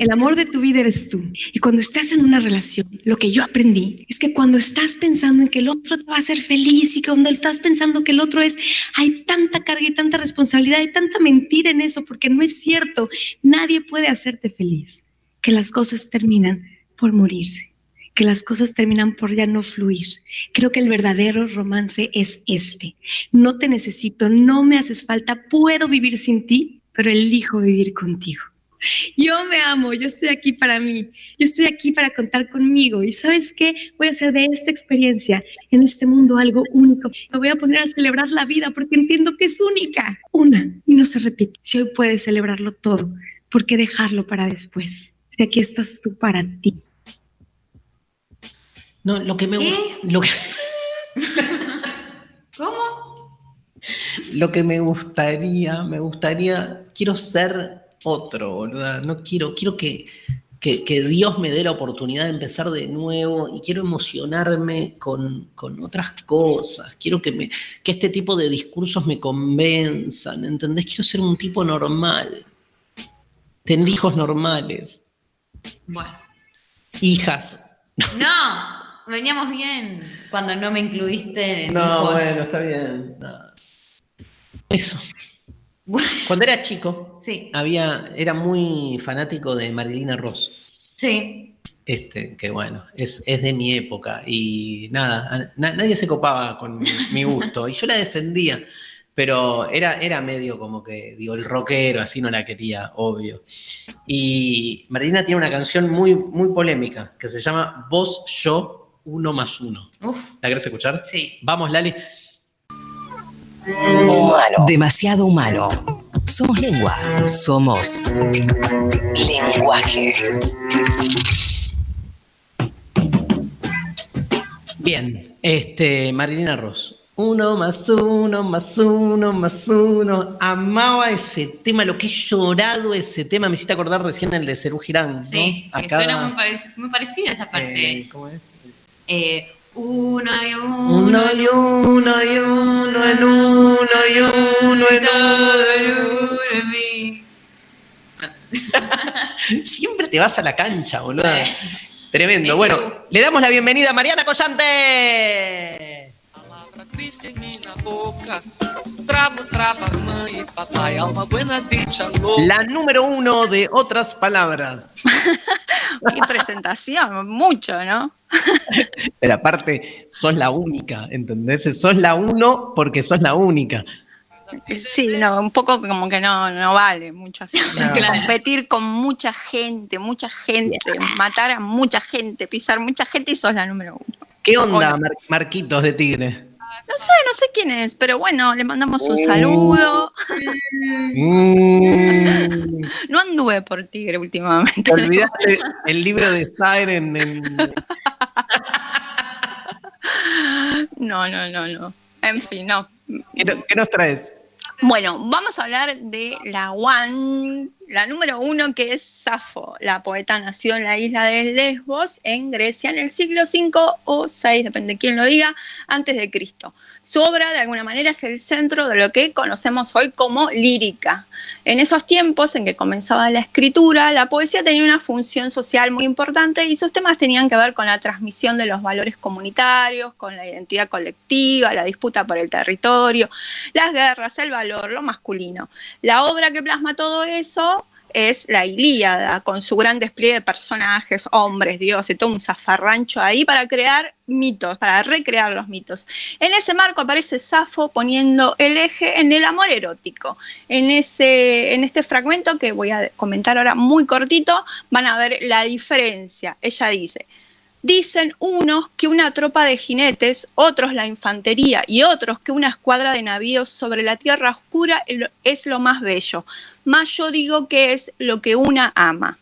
El amor de tu vida eres tú. Y cuando estás en una relación, lo que yo aprendí es que cuando estás pensando en que el otro te va a hacer feliz y cuando estás pensando que el otro es, hay tanta carga y tanta responsabilidad y tanta mentira en eso, porque no es cierto. Nadie puede hacerte feliz. Que las cosas terminan por morirse. Que las cosas terminan por ya no fluir. Creo que el verdadero romance es este. No te necesito, no me haces falta, puedo vivir sin ti, pero elijo vivir contigo. Yo me amo, yo estoy aquí para mí, yo estoy aquí para contar conmigo y sabes qué, voy a hacer de esta experiencia en este mundo algo único. Me voy a poner a celebrar la vida porque entiendo que es única, una y no se repite. Si hoy puedes celebrarlo todo, ¿por qué dejarlo para después? Si aquí estás tú para ti. No, lo que me ¿Qué? gusta. Lo que, ¿Cómo? lo que me gustaría, me gustaría. Quiero ser otro, boluda. No quiero, quiero que, que, que Dios me dé la oportunidad de empezar de nuevo y quiero emocionarme con, con otras cosas. Quiero que, me, que este tipo de discursos me convenzan, ¿entendés? Quiero ser un tipo normal. Tener hijos normales. Bueno. Hijas. No, veníamos bien cuando no me incluiste en No, hijos. bueno, está bien. No. Eso. Cuando era chico, Sí, había, era muy fanático de Marilina Ross. sí. Este, que bueno, es, es de mi época. Y nada, na- nadie se copaba con mi, mi gusto. Y yo la defendía. Pero era, era medio como que, digo, el rockero, así no la quería, obvio. Y Marilina tiene una canción muy, muy polémica que se llama Vos, yo, uno más uno. Uf, ¿La querés escuchar? sí. Vamos, Lali. Humano. Demasiado humano. Somos lengua. Somos lenguaje. Bien, este, Marilina Ross. Uno más uno, más uno, más uno. Amaba ese tema, lo que he llorado ese tema. Me hiciste acordar recién el de Cerú Girán. ¿no? Sí, que Acá, suena muy, parec- muy parecida esa parte. eh, ¿Cómo es? Eh, uno y uno. Uno y uno y uno en uno y uno en uno. Siempre te vas a la cancha, boludo. Tremendo. Bueno, le damos la bienvenida a Mariana Collante. triste em mim na boca. Travo, trava, mãe e papai, alma buena dicha louca. La número uno de otras palabras. Qué presentación, mucho, ¿no? Pero aparte, sos la única, ¿entendés? Sos la uno porque sos la única. Sí, no, un poco como que no, no vale mucho así. Tienes que Claro. competir con mucha gente, mucha gente, matar a mucha gente, pisar mucha gente y sos la número uno. ¿Qué onda, Mar- Marquitos de Tigre? No sé, no sé quién es, pero bueno, le mandamos un saludo. Mm, No anduve por Tigre últimamente. te olvidaste el libro de Siren en... No, no, no, no. En fin, no. ¿Qué, no- qué nos traes? Bueno, vamos a hablar de la one, la número uno, que es Safo. La poeta nació en la isla de Lesbos, en Grecia, en el siglo V o VI, depende de quién lo diga, antes de Cristo. Su obra, de alguna manera, es el centro de lo que conocemos hoy como lírica. En esos tiempos en que comenzaba la escritura, la poesía tenía una función social muy importante y sus temas tenían que ver con la transmisión de los valores comunitarios, con la identidad colectiva, la disputa por el territorio, las guerras, el valor, lo masculino. La obra que plasma todo eso es la Ilíada, con su gran despliegue de personajes, hombres, dioses, todo un zafarrancho ahí para crear mitos, para recrear los mitos. En ese marco aparece Safo poniendo el eje en el amor erótico. En, ese, en este fragmento que voy a comentar ahora muy cortito, van a ver la diferencia. Ella dice, Dicen unos que una tropa de jinetes, otros la infantería y otros que una escuadra de navíos sobre la tierra oscura es lo más bello. Más yo digo que es lo que una ama.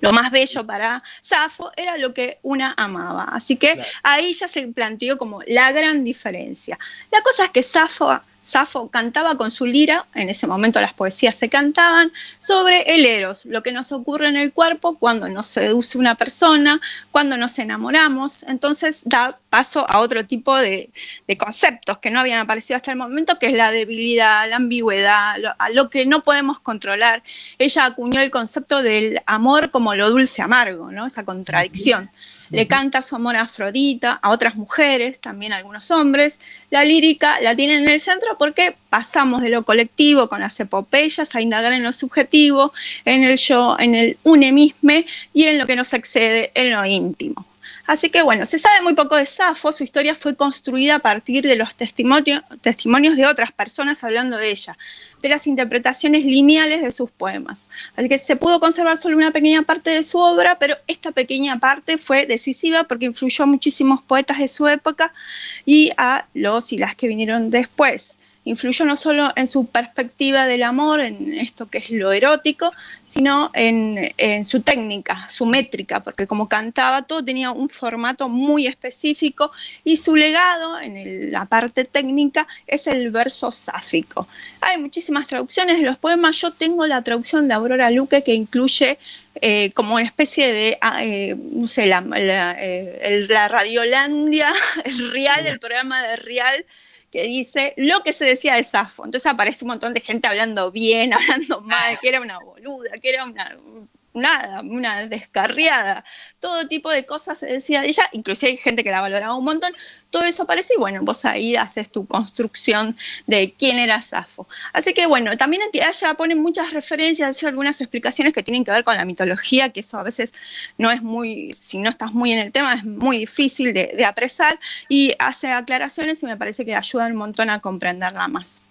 Lo más bello para Safo era lo que una amaba. Así que ahí ya se planteó como la gran diferencia. La cosa es que Safo Safo cantaba con su lira, en ese momento las poesías se cantaban, sobre el eros, lo que nos ocurre en el cuerpo cuando nos seduce una persona, cuando nos enamoramos. Entonces da paso a otro tipo de, conceptos que no habían aparecido hasta el momento, que es la debilidad, la ambigüedad, a lo que no podemos controlar. Ella acuñó el concepto del amor como lo dulce amargo, ¿no? esa contradicción le canta su amor a Afrodita, a otras mujeres, también a algunos hombres. La lírica la tiene en el centro porque pasamos de lo colectivo con las epopeyas a indagar en lo subjetivo, en el yo, en el unemisme y en lo que nos excede, en lo íntimo. Así que bueno, se sabe muy poco de Safo, su historia fue construida a partir de los testimonios de otras personas hablando de ella, de las interpretaciones lineales de sus poemas. Así que se pudo conservar solo una pequeña parte de su obra, pero esta pequeña parte fue decisiva porque influyó a muchísimos poetas de su época y a los y las que vinieron después influyó no solo en su perspectiva del amor, en esto que es lo erótico, sino en, su técnica, su métrica, porque como cantaba todo tenía un formato muy específico y su legado en la parte técnica es el verso sáfico. Hay muchísimas traducciones de los poemas, yo tengo la traducción de Aurora Luque que incluye eh, como una especie de, ah, eh, no sé, la, eh, la Radiolandia, el Real, el programa de Real que dice lo que se decía de Safo. Entonces aparece un montón de gente hablando bien, hablando mal, que era una boluda, que era una nada, una descarriada, todo tipo de cosas se decía de ella, inclusive hay gente que la valoraba un montón, todo eso aparece y bueno, vos ahí haces tu construcción de quién era Safo. Así que bueno, también ella pone muchas referencias, hace algunas explicaciones que tienen que ver con la mitología, que eso a veces no es muy, si no estás muy en el tema, es muy difícil de, de apresar y hace aclaraciones y me parece que ayudan un montón a comprenderla más.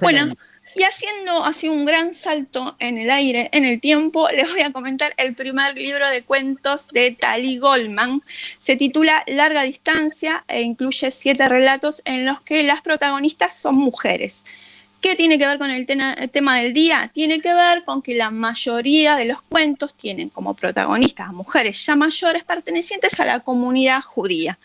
Bueno, y haciendo así un gran salto en el aire, en el tiempo, les voy a comentar el primer libro de cuentos de Tali Goldman. Se titula Larga Distancia e incluye siete relatos en los que las protagonistas son mujeres. ¿Qué tiene que ver con el tema del día? Tiene que ver con que la mayoría de los cuentos tienen como protagonistas a mujeres ya mayores pertenecientes a la comunidad judía.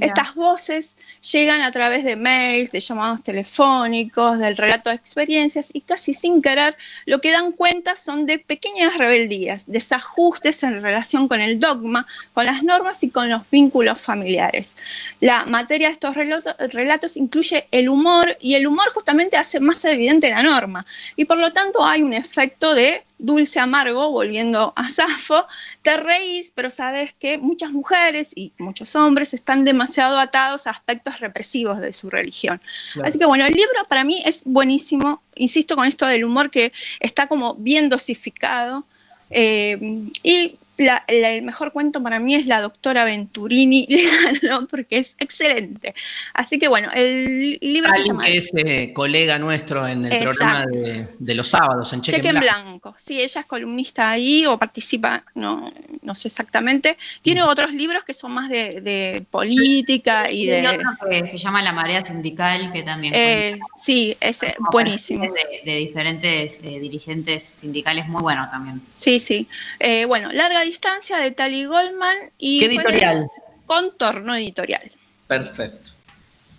Estas voces llegan a través de mails, de llamados telefónicos, del relato de experiencias y casi sin querer lo que dan cuenta son de pequeñas rebeldías, desajustes en relación con el dogma, con las normas y con los vínculos familiares. La materia de estos relatos incluye el humor y el humor justamente hace más evidente la norma. Y por lo tanto hay un efecto de dulce amargo, volviendo a Safo, te reís, pero sabes que muchas mujeres y muchos hombres están demasiado atados a aspectos represivos de su religión. Así que bueno, el libro para mí es buenísimo, insisto con esto del humor que está como bien dosificado. Eh, y el mejor cuento para mí es la doctora Venturini, porque es excelente. Así que bueno, el libro se llama... Es eh, colega nuestro en el programa de, los sábados, en Cheque, en Blanco. Sí, ella es columnista ahí o participa, no, no sé exactamente. Tiene mm. otros libros que son más de, política y de... otro que se llama La Marea Sindical, que también... Eh, sí, es buenísimo. De, diferentes eh, dirigentes sindicales, muy bueno también. Sí, sí. bueno, larga distancia de Tali Goldman y... ¿Qué editorial? Contorno Editorial. Perfecto.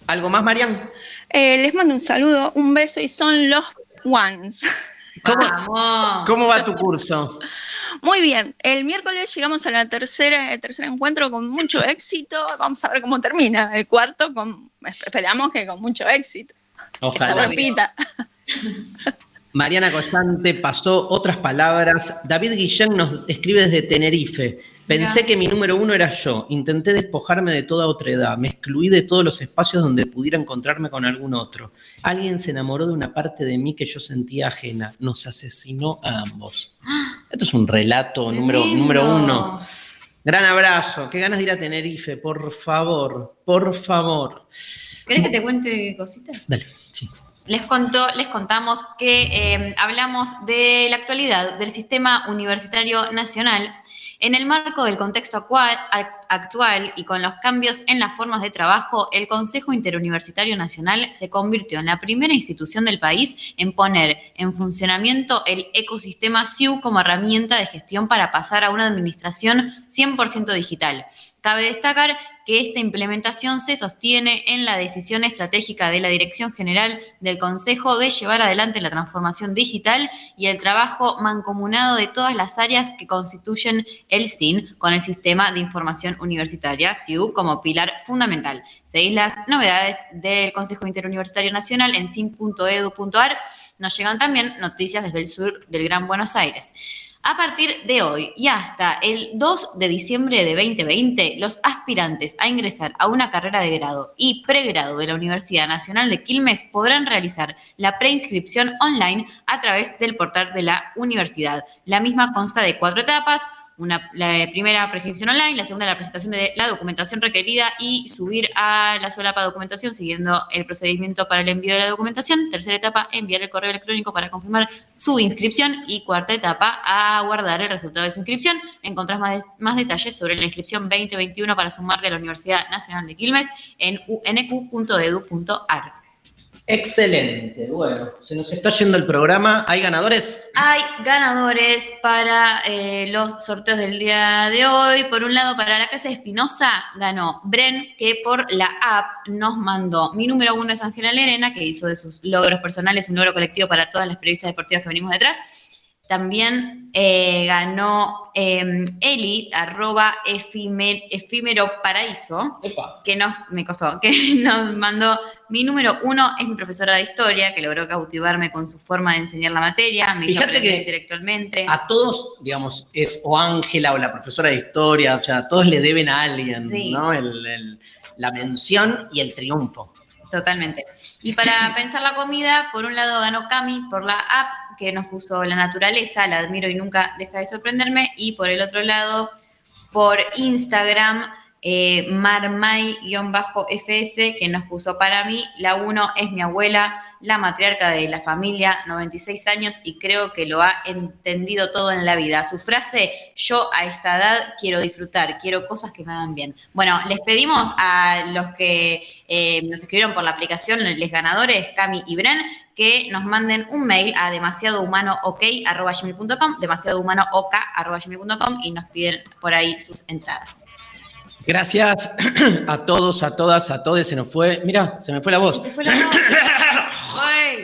¿Algo más, Marian? Eh, les mando un saludo, un beso y son los ones. ¿Cómo, va tu curso? Muy bien, el miércoles llegamos a la tercera, el tercer encuentro con mucho éxito. Vamos a ver cómo termina. El cuarto, con, esperamos que con mucho éxito. Ojalá. Que se repita. Mariana Collante pasó otras palabras. David Guillén nos escribe desde Tenerife. Pensé Mirá. que mi número uno era yo. Intenté despojarme de toda otra edad. Me excluí de todos los espacios donde pudiera encontrarme con algún otro. Alguien se enamoró de una parte de mí que yo sentía ajena. Nos asesinó a ambos. Esto es un relato número, número uno. Gran abrazo. Qué ganas de ir a Tenerife. Por favor, por favor. ¿Querés que te cuente cositas? Dale, sí. Les, contó, les contamos que eh, hablamos de la actualidad del sistema universitario nacional en el marco del contexto actual, ac- actual y con los cambios en las formas de trabajo, el Consejo Interuniversitario Nacional se convirtió en la primera institución del país en poner en funcionamiento el ecosistema SIU como herramienta de gestión para pasar a una administración 100% digital. Cabe destacar que esta implementación se sostiene en la decisión estratégica de la Dirección General del Consejo de llevar adelante la transformación digital y el trabajo mancomunado de todas las áreas que constituyen el SIN con el Sistema de Información Universitaria, SIU, como pilar fundamental. Seguís las novedades del Consejo Interuniversitario Nacional en sin.edu.ar. Nos llegan también noticias desde el sur del Gran Buenos Aires. A partir de hoy y hasta el 2 de diciembre de 2020, los aspirantes a ingresar a una carrera de grado y pregrado de la Universidad Nacional de Quilmes podrán realizar la preinscripción online a través del portal de la universidad. La misma consta de cuatro etapas. Una, la primera prescripción online, la segunda la presentación de la documentación requerida y subir a la solapa de documentación siguiendo el procedimiento para el envío de la documentación. Tercera etapa, enviar el correo electrónico para confirmar su inscripción. Y cuarta etapa, aguardar el resultado de su inscripción. Encontrás más, de- más detalles sobre la inscripción 2021 para sumarte a la Universidad Nacional de Quilmes en unq.edu.ar. Excelente. Bueno, se nos está yendo el programa. ¿Hay ganadores? Hay ganadores para eh, los sorteos del día de hoy. Por un lado, para la Casa de Espinosa ganó Bren, que por la app nos mandó. Mi número uno es Ángela Lerena, que hizo de sus logros personales un logro colectivo para todas las periodistas deportivas que venimos detrás. También eh, ganó eh, Eli, arroba efímero paraíso, que nos, me costó, que nos mandó, mi número uno es mi profesora de historia, que logró cautivarme con su forma de enseñar la materia, me hizo Fíjate aprender que intelectualmente. A todos, digamos, es o Ángela o la profesora de historia, o sea, todos le deben a alguien, Sí. ¿no? El- el- la mención y el triunfo. Totalmente. Y para pensar la comida, por un lado ganó Cami por la app que nos puso la naturaleza, la admiro y nunca deja de sorprenderme. Y por el otro lado, por Instagram, eh, Marmay-FS, que nos puso para mí, la uno es mi abuela, la matriarca de la familia, 96 años, y creo que lo ha entendido todo en la vida. Su frase, yo a esta edad quiero disfrutar, quiero cosas que me hagan bien. Bueno, les pedimos a los que eh, nos escribieron por la aplicación, les ganadores, Cami y Bren, que nos manden un mail a demasiadohumanook.com, demasiadohumanook.com y nos piden por ahí sus entradas. Gracias a todos, a todas, a todos. Se nos fue. Mira, se me fue la voz. Se fue la voz. ¡Ay!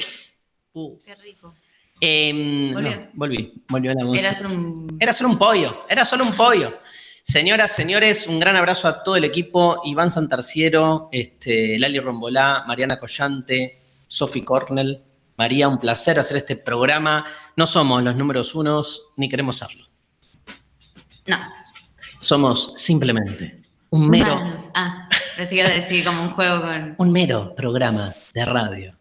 Qué rico. Volvió. no, volví, volvió la voz. Era solo un... Era solo un pollo, era solo un pollo. Señoras, señores, un gran abrazo a todo el equipo. Iván Santarciero, este, Lali Rombolá, Mariana Collante, Sophie Cornell. María, un placer hacer este programa. No somos los números unos, ni queremos serlo. No. Somos simplemente un mero. Ah, pensé decir como un juego con... un mero programa de radio.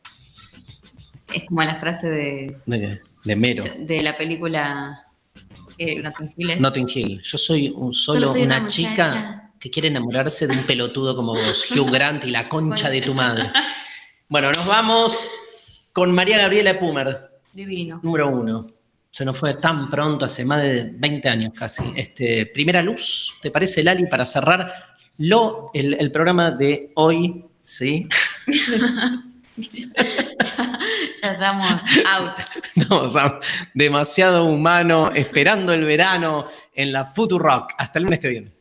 Es como la frase de, De, de mero. de la película eh, Notting Hill. es- Notting Hill. Yo soy un- solo, Solo soy una una, chica que quiere enamorarse de un pelotudo como vos, Hugh Grant y la concha de tu madre. Bueno, nos vamos con María Gabriela Pumer, Divino. número uno. Se nos fue tan pronto, hace más de 20 años casi. Este, primera luz, ¿te parece, Lali, para cerrar lo, el, el programa de hoy? ¿Sí? Ya estamos out. No, o sea, demasiado humano, esperando el verano en la Futurock. Hasta el lunes que viene.